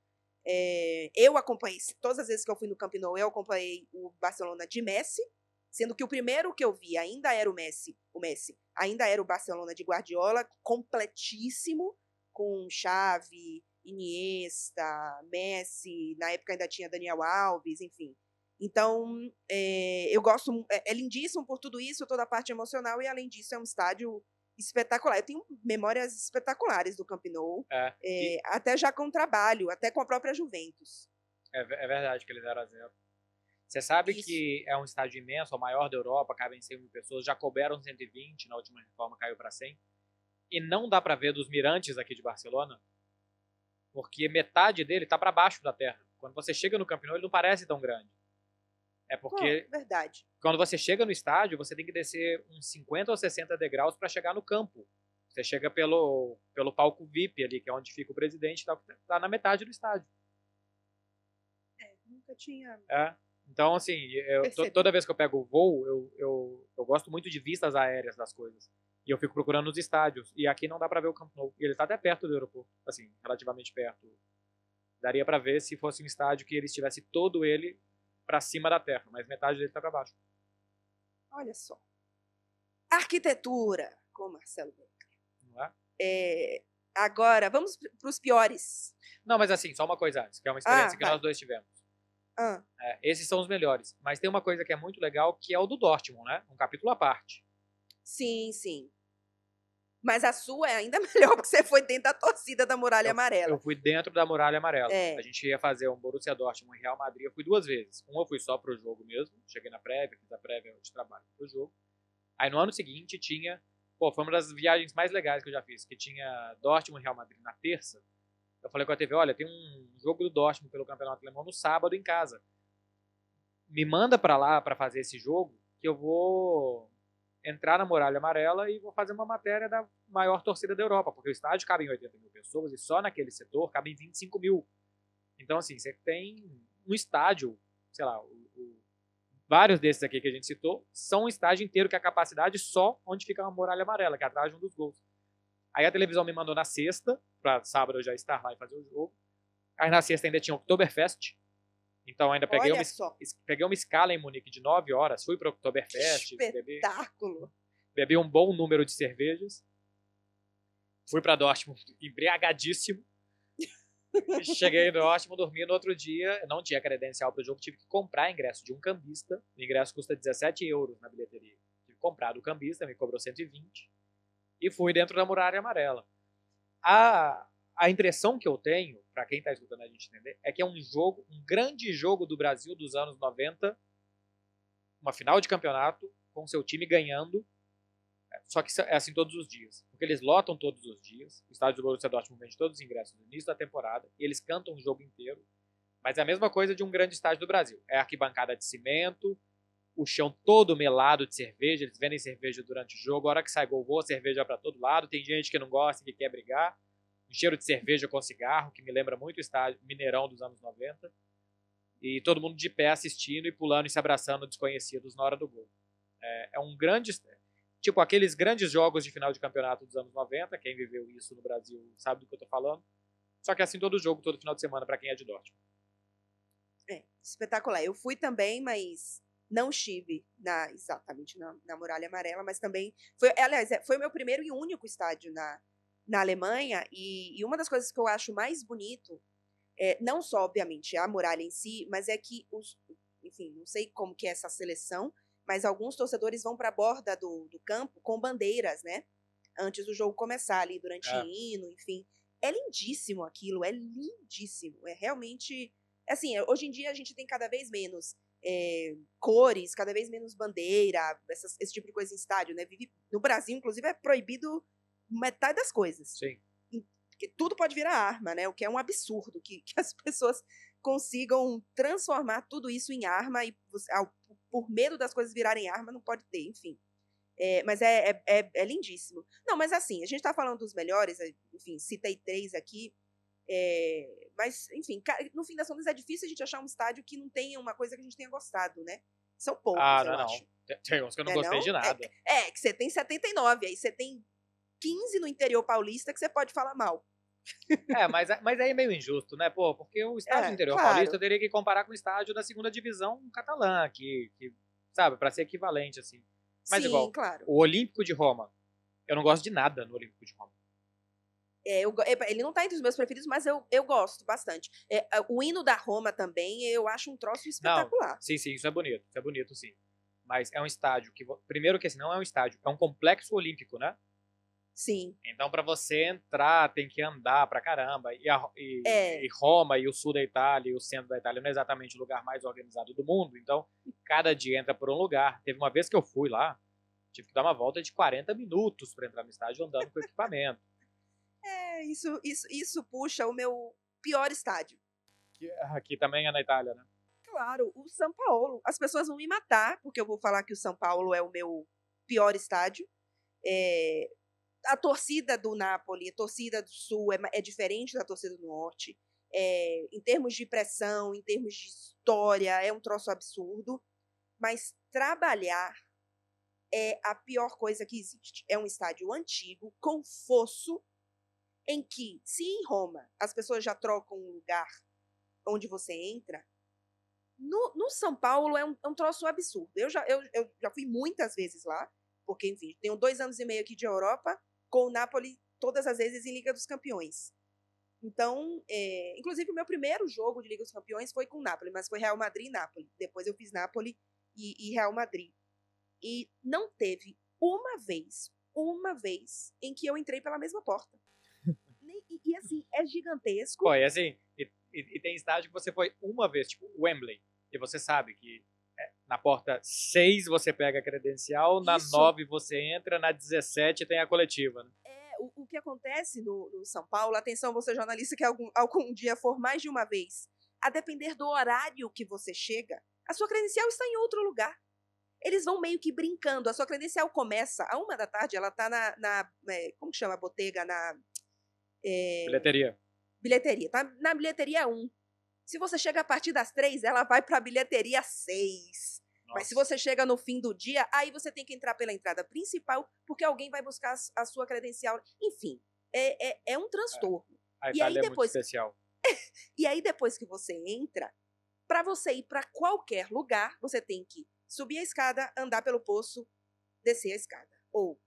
É, eu acompanhei, todas as vezes que eu fui no Camp Nou, eu acompanhei o Barcelona de Messi, sendo que o primeiro que eu vi ainda era o Messi, o Messi, ainda era o Barcelona de Guardiola, completíssimo, com Xavi, Iniesta, Messi, na época ainda tinha Daniel Alves, enfim. Então, é, eu gosto, é, é lindíssimo por tudo isso, toda a parte emocional, e além disso é um estádio espetacular. Eu tenho memórias espetaculares do Camp Nou, É, é, e- até já com trabalho, até com a própria Juventus. é, é verdade que ele 0 a 0 Você sabe Isso. que é um estádio imenso, o maior da Europa, cabem 100 mil pessoas, já couberam 120, na última reforma caiu para 100. E não dá para ver dos mirantes aqui de Barcelona, porque metade dele tá para baixo da terra. Quando você chega no Camp Nou, ele não parece tão grande. É porque verdade. quando você chega no estádio, você tem que descer uns 50 ou 60 degraus para chegar no campo. Você chega pelo, pelo palco VIP ali, que é onde fica o presidente, tá, tá na metade do estádio. É, nunca tinha. É. Então, assim, eu, toda vez que eu pego o voo, eu, eu, eu gosto muito de vistas aéreas das coisas. E eu fico procurando os estádios. E aqui não dá pra ver o Camp Nou. E ele tá até perto do aeroporto. Assim, relativamente perto. Daria pra ver se fosse um estádio que ele estivesse todo ele pra cima da terra. Mas metade dele tá pra baixo. Olha só. Arquitetura, com Marcelo Becker. Não é? É, agora, vamos para os piores. Não, mas assim, só uma coisa antes. Que é uma experiência Ah, que nós dois tivemos. Ah, É, esses são os melhores. Mas tem uma coisa que é muito legal, que é o do Dortmund, né? Um capítulo à parte. sim, sim. Mas a sua é ainda melhor, porque você foi dentro da torcida da Muralha Amarela. Eu fui dentro da Muralha Amarela. É. A gente ia fazer um Borussia Dortmund e Real Madrid. Eu fui duas vezes. Uma eu fui só pro jogo mesmo. Cheguei na prévia, fiz a prévia de trabalho pro jogo. Aí no ano seguinte tinha... Pô, foi uma das viagens mais legais que eu já fiz. Que tinha Dortmund e Real Madrid na terça. Eu falei com a TV, olha, tem um jogo do Dortmund pelo Campeonato Alemão no sábado em casa. Me manda pra lá pra fazer esse jogo, que eu vou entrar na Muralha Amarela e vou fazer uma matéria da maior torcida da Europa, porque o estádio cabe em 80 mil pessoas e só naquele setor cabem 25 mil. Então, assim, você tem um estádio, sei lá, o- o- vários desses aqui que a gente citou, são um estádio inteiro que a capacidade só onde fica a Muralha Amarela, que é atrás de um dos gols. Aí a televisão me mandou na sexta, pra sábado eu já estar lá e fazer o jogo. Aí na sexta ainda tinha Oktoberfest, então ainda peguei Olha uma, só, peguei uma escala em Munique de 9 horas, fui pro Oktoberfest, bebi, espetáculo. bebi um bom número de cervejas. Fui pra Dortmund embriagadíssimo. Cheguei no Dortmund, dormi no outro dia. Não tinha credencial pro jogo, tive que comprar ingresso de um cambista. O ingresso custa 17 euros na bilheteria. Tive que comprar do cambista, me cobrou 120. E fui dentro da muralha amarela. A, a impressão que eu tenho, pra quem tá escutando a gente entender, é que é um jogo, um grande jogo do Brasil dos anos 90, uma final de campeonato, com seu time ganhando, só que é assim todos os dias. Porque eles lotam todos os dias. O estádio do Borussia Dortmund vende todos os ingressos no início da temporada. E eles cantam o jogo inteiro. Mas é a mesma coisa de um grande estádio do Brasil. É arquibancada de cimento, o chão todo melado de cerveja. Eles vendem cerveja durante o jogo. A hora que sai gol, voa cerveja para todo lado. Tem gente que não gosta, que quer brigar. Cheiro de cerveja com cigarro, que me lembra muito o estádio Mineirão dos anos 90. E todo mundo de pé assistindo e pulando e se abraçando desconhecidos na hora do gol. É, é um grande tipo aqueles grandes jogos de final de campeonato dos anos 90, quem viveu isso no Brasil sabe do que eu tô falando. Só que assim todo jogo, todo final de semana para quem é de Dortmund. É, espetacular. Eu fui também, mas não estive na, exatamente na, na Muralha Amarela, mas também foi, aliás, é, foi o meu primeiro e único estádio na, na Alemanha e, e uma das coisas que eu acho mais bonito é não só obviamente a muralha em si, mas é que os, enfim, não sei como que é essa seleção, mas alguns torcedores vão para a borda do, do campo com bandeiras, né? Antes do jogo começar ali durante É. o hino, enfim. É lindíssimo aquilo, é lindíssimo. É realmente assim, hoje em dia a gente tem cada vez menos é, cores, cada vez menos bandeira, essas- esse tipo de coisa em estádio, né? Vive, no Brasil, inclusive, é proibido metade das coisas. Sim. Porque tudo pode virar arma, né? O que é um absurdo que, que as pessoas consigam transformar tudo isso em arma e ao- por medo das coisas virarem arma não pode ter, enfim. É, mas é, é, é- é lindíssimo. Não, mas assim, a gente tá falando dos melhores, é, enfim, citei três aqui. é, mas, enfim, no fim das contas é difícil a gente achar um estádio que não tenha uma coisa que a gente tenha gostado, né? São poucos, Ah, eu não, não. acho. Tem- uns que eu não É, gostei não? de nada. É, que você tem 79, aí você tem 15 no interior paulista que você pode falar mal. É, mas, mas aí é meio injusto, né? Pô, porque o estádio É, do interior claro. paulista eu teria que comparar com o estádio da segunda divisão catalã, que, que sabe, pra ser equivalente, assim. Mas Sim, igual, claro. O Olímpico de Roma. Eu não gosto de nada no Olímpico de Roma. É, eu epa, ele não tá entre os meus preferidos, mas eu, eu gosto bastante. É, a- o hino da Roma também, eu acho um troço espetacular. Sim, sim, isso é bonito. Isso é bonito, sim. Mas é um estádio que. Primeiro que assim, não é um estádio, é um complexo olímpico, né? Sim. Então, pra você entrar, tem que andar pra caramba. E, a- e- É. e Roma e o sul da Itália e o centro da Itália não é exatamente o lugar mais organizado do mundo. Então, cada dia entra por um lugar. Teve uma vez que eu fui lá, tive que dar uma volta de 40 minutos pra entrar no estádio andando com equipamento. É, isso, isso, isso puxa o meu pior estádio. Que aqui também é na Itália, né? Claro, o São Paulo. As pessoas vão me matar, porque eu vou falar que o São Paulo é o meu pior estádio. É, a torcida do Napoli, a torcida do Sul é, é diferente da torcida do Norte. É, em termos de pressão, em termos de história, é um troço absurdo. Mas trabalhar é a pior coisa que existe. É um estádio antigo, com fosso, em que, se em Roma as pessoas já trocam um lugar onde você entra, no, no São Paulo é um, é um troço absurdo. Eu já, eu, eu já fui muitas vezes lá, porque, enfim, tenho dois anos e meio aqui de Europa, com o Napoli todas as vezes em Liga dos Campeões. Então, é, inclusive o meu primeiro jogo de Liga dos Campeões foi com o Napoli, mas foi Real Madrid e Napoli. Depois eu fiz Napoli e, e Real Madrid. E não teve uma vez, uma vez, em que eu entrei pela mesma porta. Nem- e, e, assim, é gigantesco. Pô, e assim, e, e- e tem estádio que você foi uma vez, tipo Wembley, e você sabe que na porta 6 você pega a credencial, na Isso. 9 você entra, na 17 tem a coletiva, né? É, o, o que acontece no, no São Paulo, atenção, você jornalista que algum, algum dia for mais de uma vez, a depender do horário que você chega, a sua credencial está em outro lugar. Eles vão meio que brincando. A sua credencial começa a uma da tarde, ela tá na. na é, como que chama a botega? Na. é, Bilheteria. bilheteria. Tá na bilheteria 1. Se você chega a partir das 3, ela vai pra bilheteria 6. Mas se Nossa. você chega no fim do dia, aí você tem que entrar pela entrada principal, porque alguém vai buscar a a sua credencial. Enfim, é, é, é um transtorno. A e aí é depois- especial. E aí, depois que você entra, para você ir para qualquer lugar, você tem que subir a escada, andar pelo poço, descer a escada. Ou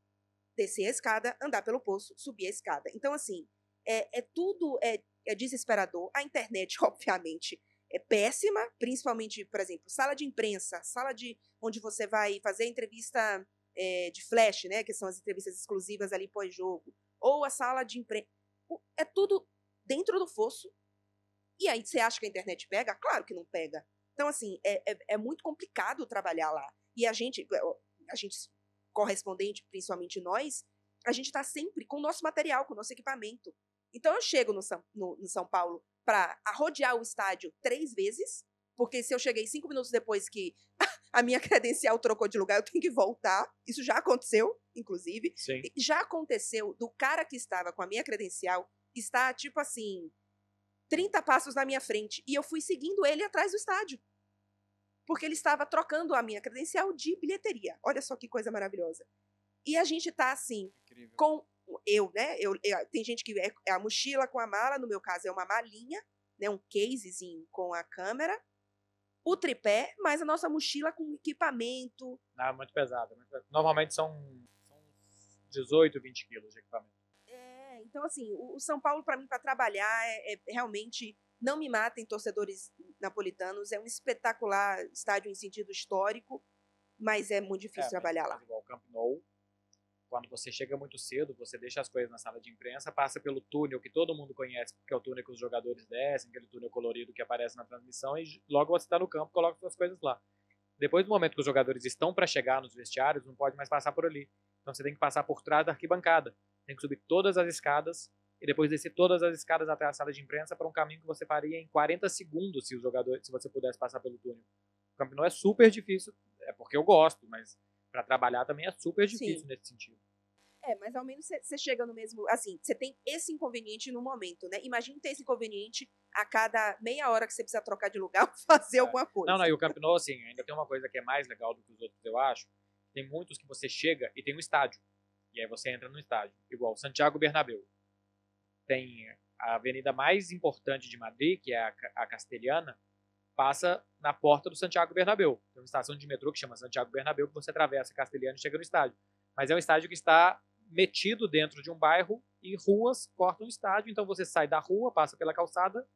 descer a escada, andar pelo poço, subir a escada. Então, assim, é, é tudo é, é desesperador. A internet, obviamente, é péssima, principalmente, por exemplo, sala de imprensa, sala de onde você vai fazer entrevista é, de flash, né? Que são as entrevistas exclusivas ali pós-jogo. Ou a sala de imprensa. É tudo dentro do fosso. E aí, você acha que a internet pega? Claro que não pega. Então, assim, é, é, é muito complicado trabalhar lá. E a gente, a gente correspondente, principalmente nós, a gente está sempre com o nosso material, com o nosso equipamento. Então, eu chego no São, no, no São Paulo para rodear o estádio três vezes, porque se eu cheguei cinco minutos depois que a minha credencial trocou de lugar, eu tenho que voltar. Isso já aconteceu, inclusive. Sim. Já aconteceu do cara que estava com a minha credencial estar, tipo assim, 30 passos na minha frente. E eu fui seguindo ele atrás do estádio. Porque ele estava trocando a minha credencial de bilheteria. Olha só que coisa maravilhosa. E a gente tá assim, Incrível. com eu, né? Eu, eu- tem gente que é, é a mochila com a mala, no meu caso é uma malinha, né? Um casezinho com a câmera, o tripé, mas a nossa mochila com equipamento. É muito pesado. Normalmente são, são uns 18, 20 quilos de equipamento. É, então assim, o, o São Paulo para mim para trabalhar é, é realmente não me matem torcedores napolitanos, é um espetacular estádio em sentido histórico, mas é muito difícil É, trabalhar lá. mas igual o Camp Nou. Quando você chega muito cedo, você deixa as coisas na sala de imprensa, passa pelo túnel que todo mundo conhece, porque é o túnel que os jogadores descem, aquele túnel colorido que aparece na transmissão, e logo você está no campo, coloca suas coisas lá. Depois do momento que os jogadores estão para chegar nos vestiários, não pode mais passar por ali. Então você tem que passar por trás da arquibancada. Tem que subir todas as escadas e depois descer todas as escadas até a sala de imprensa para um caminho que você faria em 40 segundos se o jogador, se você pudesse passar pelo túnel. O Camp Nou é super difícil, é porque eu gosto, mas para trabalhar também é super difícil Sim. nesse sentido. É, mas ao menos você chega no mesmo. Assim, você tem esse inconveniente no momento, né? Imagina ter esse inconveniente a cada meia hora que você precisa trocar de lugar ou fazer É. alguma coisa. Não, não, e o Camp Nou, assim, ainda tem uma coisa que é mais legal do que os outros, eu acho. Tem muitos que você chega e tem um estádio. E aí você entra no estádio. Igual Santiago Bernabéu. Tem a avenida mais importante de Madrid, que é a, a Castelhana, passa na porta do Santiago Bernabéu. Tem uma estação de metrô que chama Santiago Bernabéu, que você atravessa a Castelhana e chega no estádio. Mas é um estádio que está metido dentro de um bairro e ruas cortam o estádio. Então você sai da rua, passa pela calçada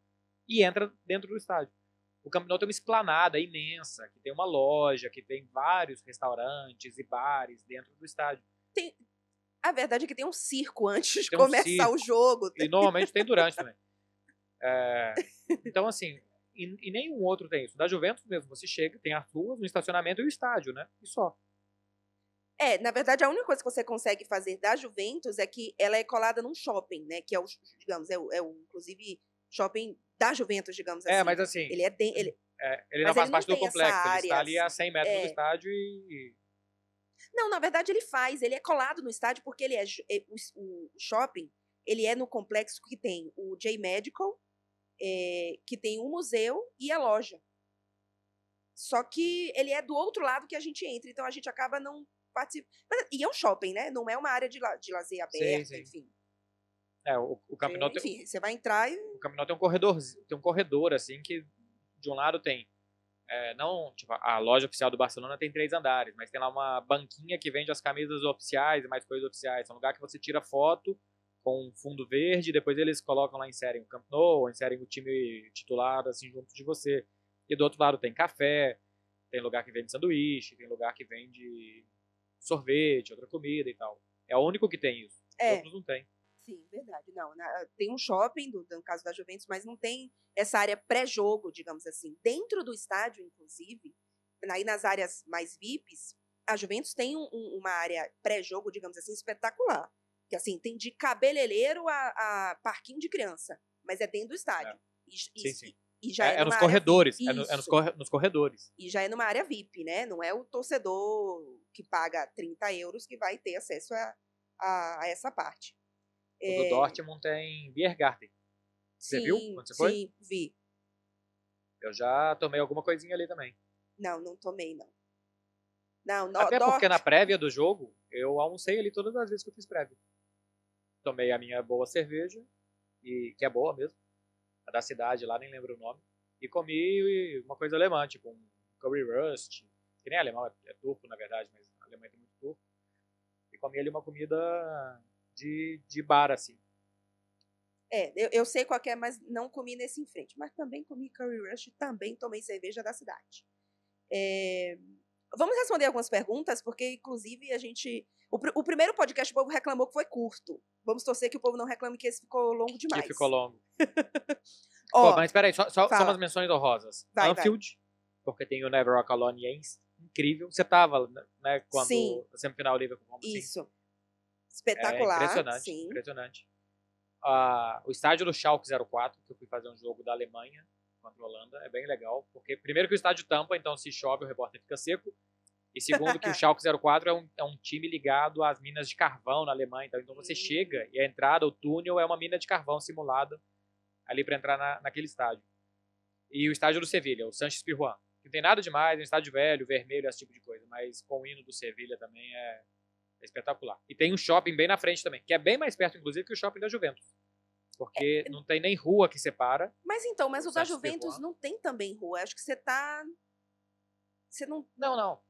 e entra dentro do estádio. O Camp Nou tem uma esplanada imensa, que tem uma loja, que tem vários restaurantes e bares dentro do estádio. A verdade é que tem um circo antes de Tem um começar circo. o jogo. E normalmente tem durante também. É, então, assim, e, e nenhum outro tem isso. Da Juventus mesmo, você chega, tem as ruas, um estacionamento e o estádio, né? E só. É, na verdade, a única coisa que você consegue fazer da Juventus é que ela é colada num shopping, né? Que é o, digamos, é o, é o inclusive, shopping da Juventus, digamos assim. É, mas assim, Ele é, de, ele, é, ele não ele faz não parte do tem essa complexo. Ele área, está ali a assim. 100 metros do É. estádio e. Não, na verdade ele faz, ele é colado no estádio porque ele é, é- o, o shopping, ele é no complexo que tem o J Medical, é, que tem um museu e a loja. Só que ele é do outro lado que a gente entra, então a gente acaba não participando. E é um shopping, né? Não é uma área de, la- de lazer aberta, sim. enfim. É, o, o Camp Nou tem, enfim, você vai entrar e o Camp Nou tem um corredor, tem um corredor assim que de um lado tem é, não tipo a loja oficial do Barcelona tem três andares, mas tem lá uma banquinha que vende as camisas oficiais e mais coisas oficiais. É um lugar que você tira foto com um fundo verde, depois eles colocam lá inserem o Camp Nou, ou inserem o time titular assim junto de você. E do outro lado tem café, tem lugar que vende sanduíche, tem lugar que vende sorvete, outra comida e tal. É o único que tem isso. Os É. outros não tem. Sim, verdade. Não, na- tem um shopping, do, no caso da Juventus, mas não tem essa área pré-jogo, digamos assim. Dentro do estádio, inclusive, aí nas áreas mais VIPs, a Juventus tem um- um- uma área pré-jogo, digamos assim, espetacular. Que assim, tem de cabeleireiro a, a parquinho de criança, mas é dentro do estádio. E- Sim, sim. E já É, é, é nos corredores. É, no- é nos, corre- nos corredores. E já é numa área VIP, né? Não é o torcedor que paga 30 euros que vai ter acesso a, a, a essa parte. O do Dortmund tem Biergarten. Você viu Sim, quando você foi? Sim, vi. Eu já tomei alguma coisinha ali também. Não, não tomei, não. Não, no, Até porque na prévia do jogo, eu almocei ali todas as vezes que eu fiz prévia. Tomei a minha boa cerveja, e que é boa mesmo. Da cidade lá, nem lembro o nome. E comi uma coisa alemã, tipo um curry rust. Que nem é alemão, é, é turco na verdade, mas a Alemanha tem muito turco. E comi ali uma comida de, de bar, assim. É, eu, eu sei qual é, mas não comi nesse em frente. Mas também comi curry rush também tomei cerveja da cidade. É, Vamos responder algumas perguntas, porque, inclusive, a gente... O, pr- o primeiro podcast o povo reclamou que foi curto. Vamos torcer que o povo não reclame que esse ficou longo demais. Que ficou longo. Ó, Pô, mas peraí, só, só, só umas menções honrosas. Vai, Anfield, porque tem o Never Rock Alone e é incrível. Você tava, né, quando Sim. a semifinal Liverpool o City. isso. É Espetacular, impressionante, sim. impressionante. Ah, o estádio do Schalke 04, que eu fui fazer um jogo da Alemanha contra a Holanda, é bem legal, porque primeiro que o estádio tampa, então se chove o repórter fica seco, e segundo que o Schalke 04 é um, é um time ligado às minas de carvão na Alemanha, então, então você chega e a entrada, o túnel é uma mina de carvão simulada ali para entrar na, naquele estádio. E o estádio do Sevilha, o Sanches Pirjuan, que não tem nada demais, é um estádio velho, vermelho, esse tipo de coisa, mas com o hino do Sevilha também é, é espetacular. E tem um shopping bem na frente também, que é bem mais perto, inclusive, que o shopping da Juventus. Porque não tem nem rua que separa. Mas então, mas O da Juventus Pirjuan. não tem também rua. Acho que você tá... Você não... Não, não.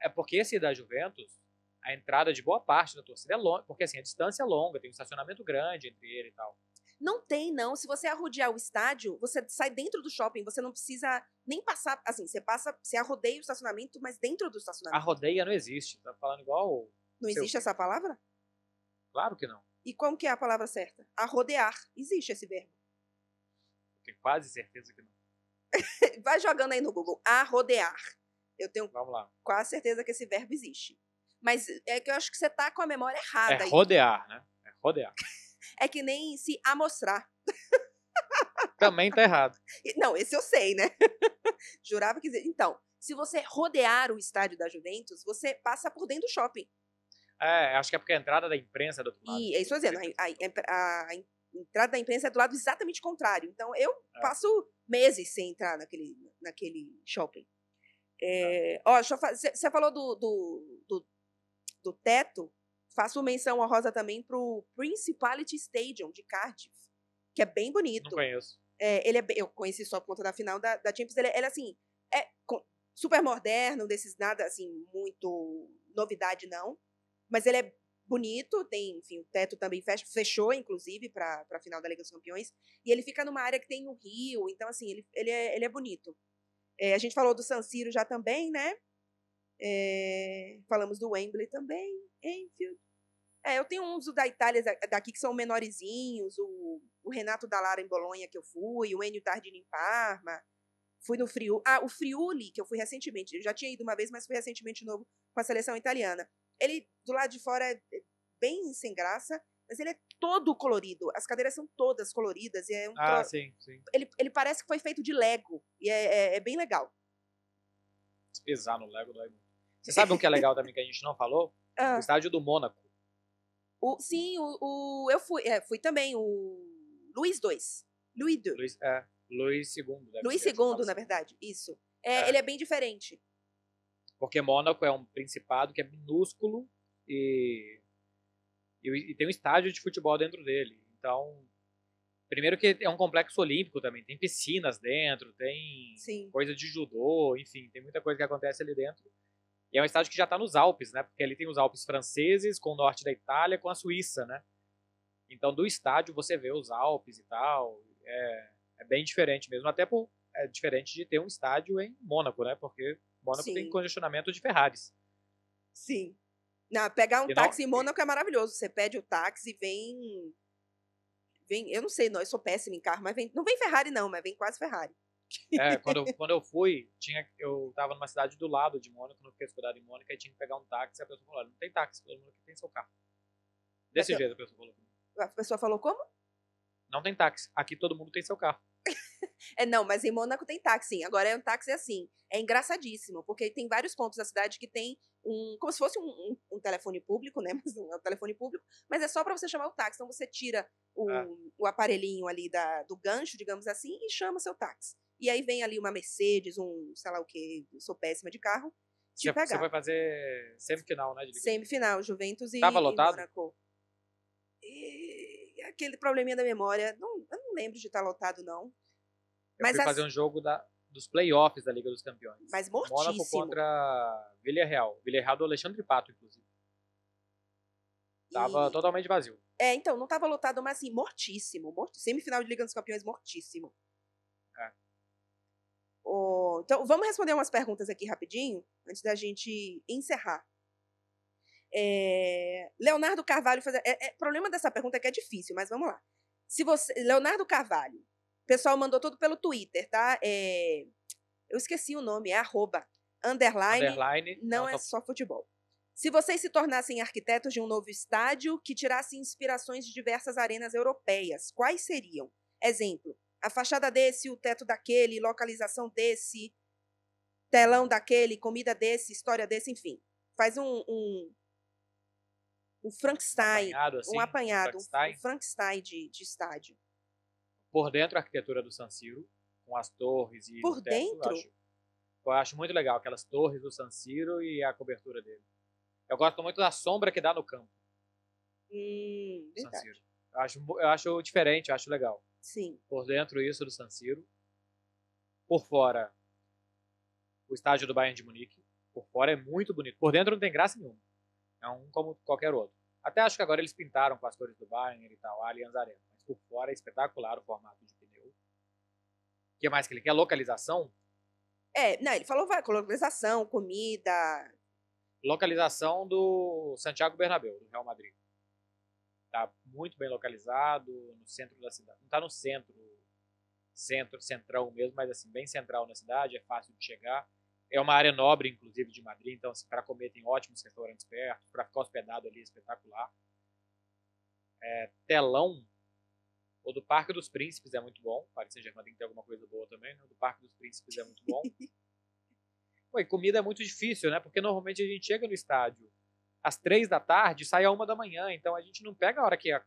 É porque esse da Juventus, a entrada de boa parte da torcida é longa, porque assim, a distância é longa, tem um estacionamento grande entre ele e tal. Não tem, não. Se você arrodear o estádio, você sai dentro do shopping, você não precisa nem passar. Assim, você passa, você arrodeia o estacionamento, mas dentro do A estacionamento. rodeia não existe, tá falando igual Não existe essa palavra? Claro que não. E como que é a palavra certa? Arrodear. Existe esse verbo. Eu tenho quase certeza que não. Vai jogando aí no Google. Arrodear. Eu tenho quase certeza que esse verbo existe. Mas é que eu acho que você tá com a memória errada É aí. rodear, né? É rodear. É que nem se amostrar. Também tá errado. Não, esse eu sei, né? Jurava que. Então, se você rodear o estádio da Juventus, você passa por dentro do shopping. É, acho que é porque a entrada da imprensa é do outro lado. E é isso dizendo. A, a- a- a entrada da imprensa é do lado exatamente contrário. Então, eu É. passo meses sem entrar naquele, naquele shopping. É, ó, você falou do, do, do, do teto. Faço menção honrosa também pro Principality Stadium de Cardiff, que é bem bonito. Não conheço. É, ele é, bem- eu conheci só por conta da final da, da Champions. Ele, é- ele assim, é super moderno, desses nada assim, muito novidade não. Mas ele é bonito, tem, enfim, o teto também fecha- fechou, inclusive, para a final da Liga dos Campeões. E ele fica numa área que tem um rio, então, assim, ele, ele, é, ele é bonito. É, a gente falou do San Siro já também, né? É, falamos do Wembley também, Enfield. É, eu tenho uns da Itália da- daqui que são menorzinhos, o, o Renato Dallara em Bolonha que eu fui, o Enio Tardini em Parma. Fui no Friuli. Ah, o Friuli, que eu fui recentemente. Eu já tinha ido uma vez, mas fui recentemente de novo com a seleção italiana. Ele, do lado de fora, é bem sem graça, mas ele é todo colorido. As cadeiras são todas coloridas. E é um Ah, tro- sim, sim. ele, ele parece que foi feito de Lego. E é, é- é bem legal. Se pisar no Lego dói muito. Você sabe um que é legal também que a gente não falou? Ah, O estádio do Mônaco. o, sim, o, o- eu fui, é, fui também, o Luiz II. Luiz II. Luiz, é, Luiz II. Luiz II, na assim. verdade. Isso. É, É. Ele é bem diferente. Porque Mônaco é um principado que é minúsculo e, e, e tem um estádio de futebol dentro dele. Então, primeiro que é um complexo olímpico também. Tem piscinas dentro, tem Sim. coisa de judô, enfim, tem muita coisa que acontece ali dentro. E é um estádio que já está nos Alpes, né? Porque ali tem os Alpes franceses com o norte da Itália, com a Suíça, né? Então, do estádio você vê os Alpes e tal. É, é bem diferente mesmo. Até por, é diferente de ter um estádio em Mônaco, né? Porque Mônaco Sim. tem congestionamento de Ferraris. Sim. Não, pegar um não- táxi em Mônaco é maravilhoso. Você pede o táxi e vem. Vem, eu não sei, não, eu sou péssima em carro, mas vem, não vem Ferrari, não, mas vem quase Ferrari. É, quando, eu, quando eu fui, tinha, eu tava numa cidade do lado de Mônaco, não fiquei hospedado em Mônaco, e tinha que pegar um táxi, e a pessoa falou, "Olha, não tem táxi, todo mundo aqui tem seu carro. Desse Mas eu- jeito a pessoa falou. A pessoa falou como? Não tem táxi, aqui todo mundo tem seu carro. É, não, mas em Mônaco tem táxi, sim. Agora é um táxi assim. É engraçadíssimo, porque tem vários pontos da cidade que tem um. como se fosse um, um- um telefone público, né? Mas não é um telefone público, mas é só para você chamar o táxi. Então você tira o, Ah. o aparelhinho ali da, do gancho, digamos assim, e chama seu táxi. E aí vem ali uma Mercedes, um, sei lá o quê, eu sou péssima de carro, te Você, pegar. você foi fazer semifinal, né? Semifinal, Juventus e, Tava e lotado? Mônaco. E aquele probleminha da memória, não, eu não lembro de estar lotado, não. Eu Mas fui as- fazer um jogo da, dos playoffs da Liga dos Campeões. Mas Mônaco mortíssimo. contra Villarreal. Villarreal do Alexandre Pato, inclusive. Tava E- totalmente vazio. É, então, não tava lotado, mas assim, mortíssimo. Mort... Semifinal de Liga dos Campeões, mortíssimo. É. Ô, então, vamos responder umas perguntas aqui rapidinho, antes da gente encerrar. É, Leonardo Carvalho faz. É, é, problema dessa pergunta é que é difícil, mas vamos lá. Se você. Leonardo Carvalho, pessoal mandou tudo pelo Twitter, tá? É, eu esqueci o nome, é arroba, underline, Underline. não é só futebol. Se vocês se tornassem arquitetos de um novo estádio que tirasse inspirações de diversas arenas europeias, quais seriam? Exemplo, a fachada desse, o teto daquele, localização desse, telão daquele, comida desse, história desse, enfim. Faz um, um, um Frankenstein, apanhado, assim, um apanhado, um Frankenstein. um Frankenstein de, de estádio. Por dentro a arquitetura do San Siro, com as torres e Por o teto, eu dentro? acho, eu acho muito legal aquelas torres do San Siro e a cobertura dele. Eu gosto muito da sombra que dá no campo Hum, San. Siro. Eu acho, eu acho diferente, eu acho legal. Sim, Por dentro isso do San Siro. Por fora o estádio do Bayern de Munique. Por fora é muito bonito. Por dentro não tem graça nenhuma. É um como qualquer outro. Até acho que agora eles pintaram com as cores do Bayern e tal, a Allianz Arena. Por fora é espetacular o formato de pneu. O que mais que ele quer? Localização? É, não, ele falou vai, localização, comida. Localização do Santiago Bernabéu, do Real Madrid. Tá muito bem localizado, no centro da cidade. Não tá no centro, centro, centrão mesmo, mas assim, bem central na cidade, é fácil de chegar. É uma área nobre, inclusive, de Madrid, então assim, para comer tem ótimos restaurantes perto, para ficar hospedado ali é espetacular. É, telão, o do Parque dos Príncipes é muito bom. Paris Saint-Germain tem que ter alguma coisa boa também, né? O do Parque dos Príncipes é muito bom. Pô, e comida é muito difícil, né? Porque normalmente a gente chega no estádio às três da tarde e sai a uma da manhã. Então a gente não pega a hora que, a,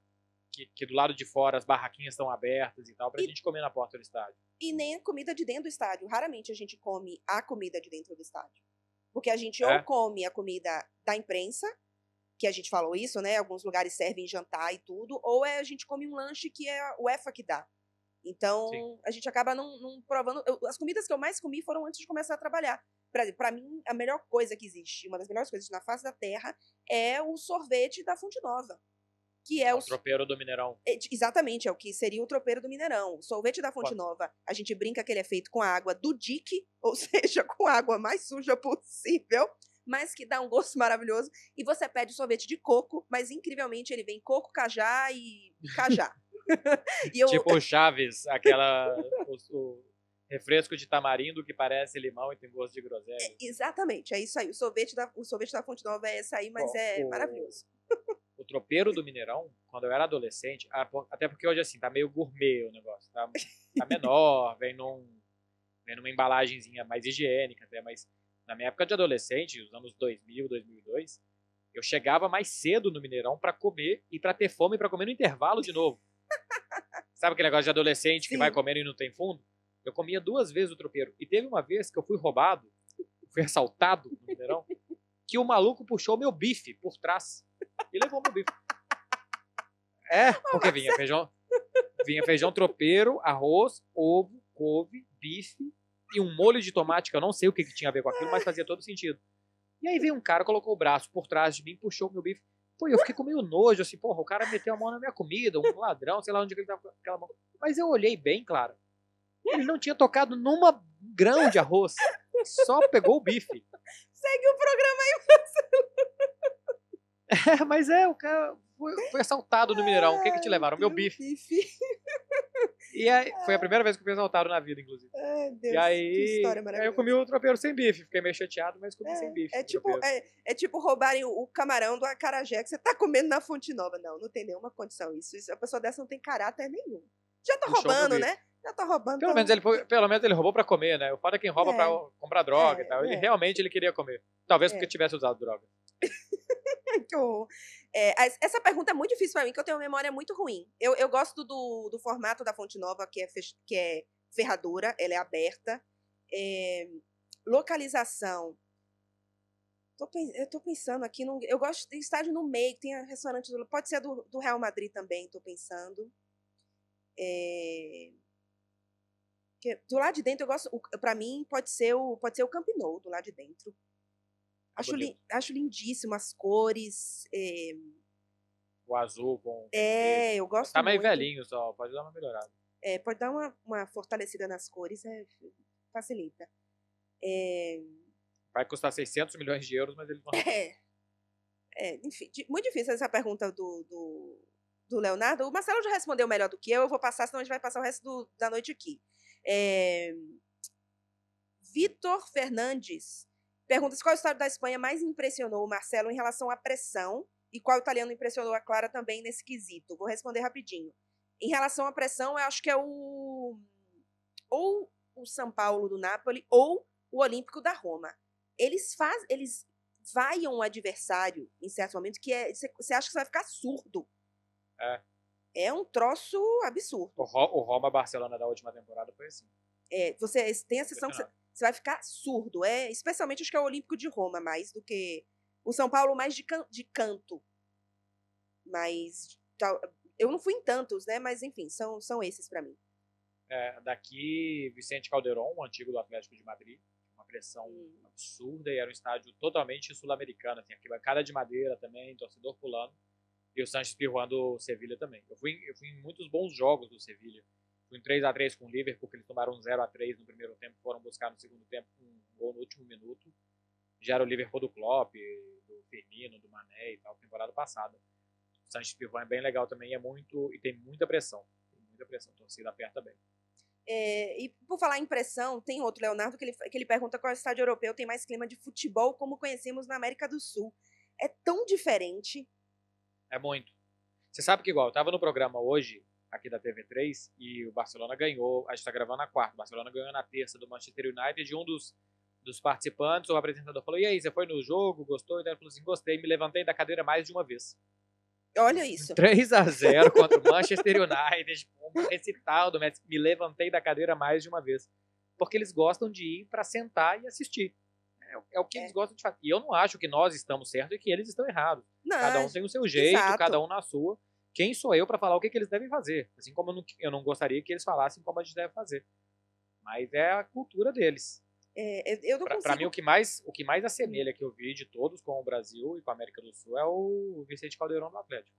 que, que do lado de fora as barraquinhas estão abertas e tal, pra E- gente comer na porta do estádio. E nem a comida de dentro do estádio. Raramente a gente come a comida de dentro do estádio. Porque a gente É. ou come a comida da imprensa, que a gente falou isso, né? Alguns lugares servem jantar e tudo, ou é a gente come um lanche que é a UEFA que dá. Então, Sim. a gente acaba não, não provando. eu- as comidas que eu mais comi foram antes de começar a trabalhar. Pra mim, a melhor coisa que existe, uma das melhores coisas na face da Terra, é o sorvete da Fonte Nova. Que é o, o tropeiro do Mineirão. é, Exatamente, é o que seria o tropeiro do Mineirão. O sorvete da Fonte Quanto? Nova, a gente brinca que ele é feito com a água do dique, ou seja, com a água mais suja possível, mas que dá um gosto maravilhoso. E você pede sorvete de coco, mas incrivelmente ele vem coco, cajá e cajá. e eu, Tipo Chaves, aquela. o, refresco de tamarindo que parece limão e tem gosto de groselha. Exatamente, é isso aí. O sorvete da, o sorvete da Fonte Nova é esse aí, mas Bom, é o- maravilhoso. O tropeiro do Mineirão, quando eu era adolescente, até porque hoje assim, tá meio gourmet o negócio. Tá, tá menor, vem, num, vem numa embalagenzinha mais higiênica até, mas na minha época de adolescente, os anos 2000, 2002, eu chegava mais cedo no Mineirão pra comer e pra ter fome pra comer no intervalo de novo. Sabe aquele negócio de adolescente que Sim. vai comendo e não tem fundo? Eu comia duas vezes o tropeiro. E teve uma vez que eu fui roubado, fui assaltado no Mineirão, que o maluco puxou meu bife por trás e levou meu bife. É, porque vinha feijão, vinha feijão tropeiro, arroz, ovo, couve, bife e um molho de tomate que eu não sei o que, que tinha a ver com aquilo, mas fazia todo sentido. E aí veio um cara, colocou o braço por trás de mim, puxou o meu bife. Pô, eu fiquei com meio nojo, assim, porra, o cara meteu a mão na minha comida, um ladrão, sei lá onde ele tava com aquela mão. Mas eu olhei bem, claro. Ele não tinha tocado numa grão de arroz. Só pegou o bife. Segue o programa aí. É, mas é, o cara foi, foi assaltado no Mineirão. O que que te levaram? Meu bife. bife. E aí, foi a primeira vez que eu fui assaltado na vida, inclusive. Ai, Deus, e aí, que história aí eu maravilhosa. comi o tropeiro sem bife. Fiquei meio chateado, mas comi sem bife. É tipo, é, é tipo roubarem o, camarão do acarajé que você tá comendo na Fonte Nova. Não, não tem nenhuma condição isso. isso a pessoa dessa não tem caráter nenhum. Já tá Puxou roubando, né? Já tá roubando. Pelo então- menos, ele, foi- pelo menos ele roubou pra comer, né? O foda é quem rouba É. pra comprar droga É, e tal. Ele é. realmente ele queria comer. Talvez É. porque tivesse usado droga. Que horror. É, essa pergunta é muito difícil pra mim, que eu tenho uma memória muito ruim. Eu, eu gosto do, do formato da Fonte Nova, que é, fech- que é ferradura, ela é aberta. É, localização. Tô eu tô pensando aqui, num, eu gosto de estádio no meio, tem a restaurante, do, pode ser do, do Real Madrid também, tô pensando. É, do lado de dentro, eu gosto, pra mim, pode ser o, pode ser o Camp Nou, do lado de dentro. Acho, lin- acho lindíssimo as cores. É, O azul com. é, eu gosto Tá meio muito. velhinho só, pode dar uma melhorada. É, pode dar uma, uma fortalecida nas cores, é, facilita. É, Vai custar 600 milhões de euros, mas ele não. é, é, enfim, muito difícil essa pergunta do, do, do Leonardo. O Marcelo já respondeu melhor do que eu, eu vou passar, senão a gente vai passar o resto do- da noite aqui. É, Vitor Fernandes pergunta se qual estado da Espanha mais impressionou o Marcelo em relação à pressão e qual italiano impressionou a Clara também nesse quesito. Vou responder rapidinho. Em relação à pressão, eu acho que é o ou o São Paulo do Napoli ou o Olímpico da Roma. Eles faz, eles vaiam o adversário em certo momento que é você acha que você vai ficar surdo. É. É um troço absurdo. O, Ro- o Roma Barcelona da última temporada foi assim. É, você tem a sensação que você. Você vai ficar surdo. É, especialmente acho que é o Olímpico de Roma mais do que o São Paulo mais de, can- de canto. Mas tal- eu não fui em tantos, né? Mas enfim, são, são esses pra mim. É, daqui, Vicente Calderon, antigo do Atlético de Madrid. Uma pressão Hum. absurda e era um estádio totalmente sul-americano. Assim, arquibancada de madeira também, torcedor pulando. E o Sanches pirruando o Sevilha também. Eu fui, eu fui em muitos bons jogos do Sevilha. Fui em 3x3 com o Liverpool, porque eles tomaram 0x3 no primeiro tempo, foram buscar no segundo tempo um gol no último minuto. Já era o Liverpool do Klopp, do Firmino, do Mané e tal, temporada passada. O Sanches Pivon é bem legal também, é muito e tem muita pressão. Tem muita pressão, a torcida aperta bem. É, e por falar em pressão, tem outro Leonardo que ele, que ele pergunta qual estádio europeu tem mais clima de futebol como conhecemos na América do Sul. É tão diferente. É muito. Você sabe que igual, eu tava no programa hoje, aqui da TV3, e o Barcelona ganhou, a gente tá gravando na quarta, o Barcelona ganhou na terça do Manchester United, e um dos, dos participantes, o apresentador falou, e aí, você foi no jogo, gostou? E ele falou assim, gostei, me levantei da cadeira mais de uma vez. Olha isso. 3 a 0 contra o Manchester United, um recital do Messi, me levantei da cadeira mais de uma vez. Porque eles gostam de ir para sentar e assistir. É, é o que É. eles gostam de fazer. E eu não acho que nós estamos certos e que eles estão errados. Não, Cada um tem o seu jeito, exato. cada um na sua. Quem sou eu para falar o que, que eles devem fazer? Assim como eu não, eu não gostaria que eles falassem como a gente deve fazer. Mas é a cultura deles. é, eu não Pra, consigo. pra mim, o que, mais, o que mais assemelha que eu vi de todos com o Brasil e com a América do Sul é o Vicente Caldeirão do Atlético.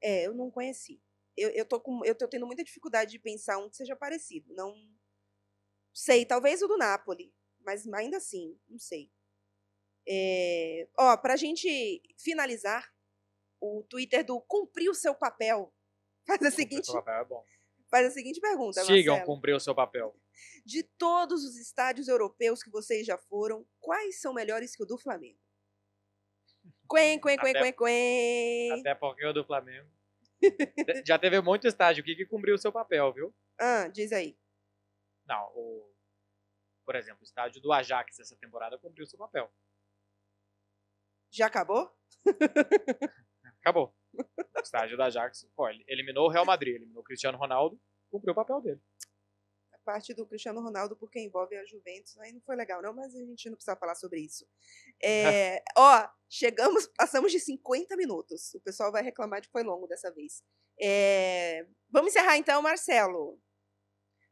É, eu não conheci. Eu, eu, tô com, eu tô tendo muita dificuldade de pensar um que seja parecido. Não sei, talvez o do Napoli, mas ainda assim, não sei. É, ó, pra gente finalizar, o Twitter do Cumpriu o seu papel faz a seguinte, Seu papel é bom. faz a seguinte pergunta, Sigam Marcelo. cumprir o seu papel. De todos os estádios europeus que vocês já foram, quais são melhores que o do Flamengo? Quen, quen, quen, quen, quen. Até porque o do Flamengo. Já teve muito estádio aqui que cumpriu o seu papel, viu? Ah, diz aí. Não, o, por exemplo, o estádio do Ajax essa temporada cumpriu o seu papel. Já acabou? Acabou. O estádio do Ajax, pô, eliminou o Real Madrid, eliminou o Cristiano Ronaldo, cumpriu o papel dele. A parte do Cristiano Ronaldo, porque envolve a Juventus, aí não foi legal, não, mas a gente não precisa falar sobre isso. É, ó, chegamos, passamos de 50 minutos. O pessoal vai reclamar de que foi longo dessa vez. É, vamos encerrar então, Marcelo.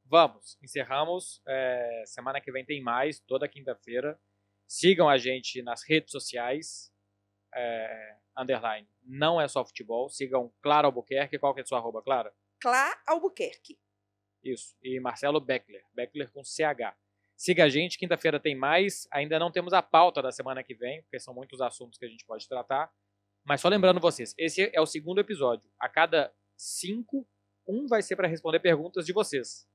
Vamos, encerramos. é, semana que vem tem mais, toda quinta-feira. Sigam a gente nas redes sociais. É, underline, não é só futebol. Sigam Clara Albuquerque. Qual que é a sua arroba, Clara? Clá Albuquerque. Isso. E Marcelo Beckler. Beckler com CH. Siga a gente, quinta-feira tem mais. Ainda não temos a pauta da semana que vem, porque são muitos assuntos que a gente pode tratar. Mas só lembrando vocês, esse é o segundo episódio. A cada cinco, um vai ser para responder perguntas de vocês.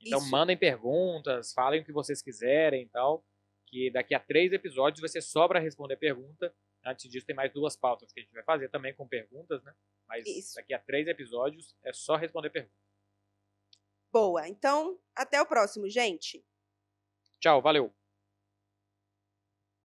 Então Isso. mandem perguntas, falem o que vocês quiserem e tal. Que daqui a três episódios vai ser só para responder pergunta. Antes disso, tem mais duas pautas que a gente vai fazer também com perguntas, né? Mas Isso. daqui a três episódios é só responder perguntas. Boa. Então, até o próximo, gente. Tchau, valeu!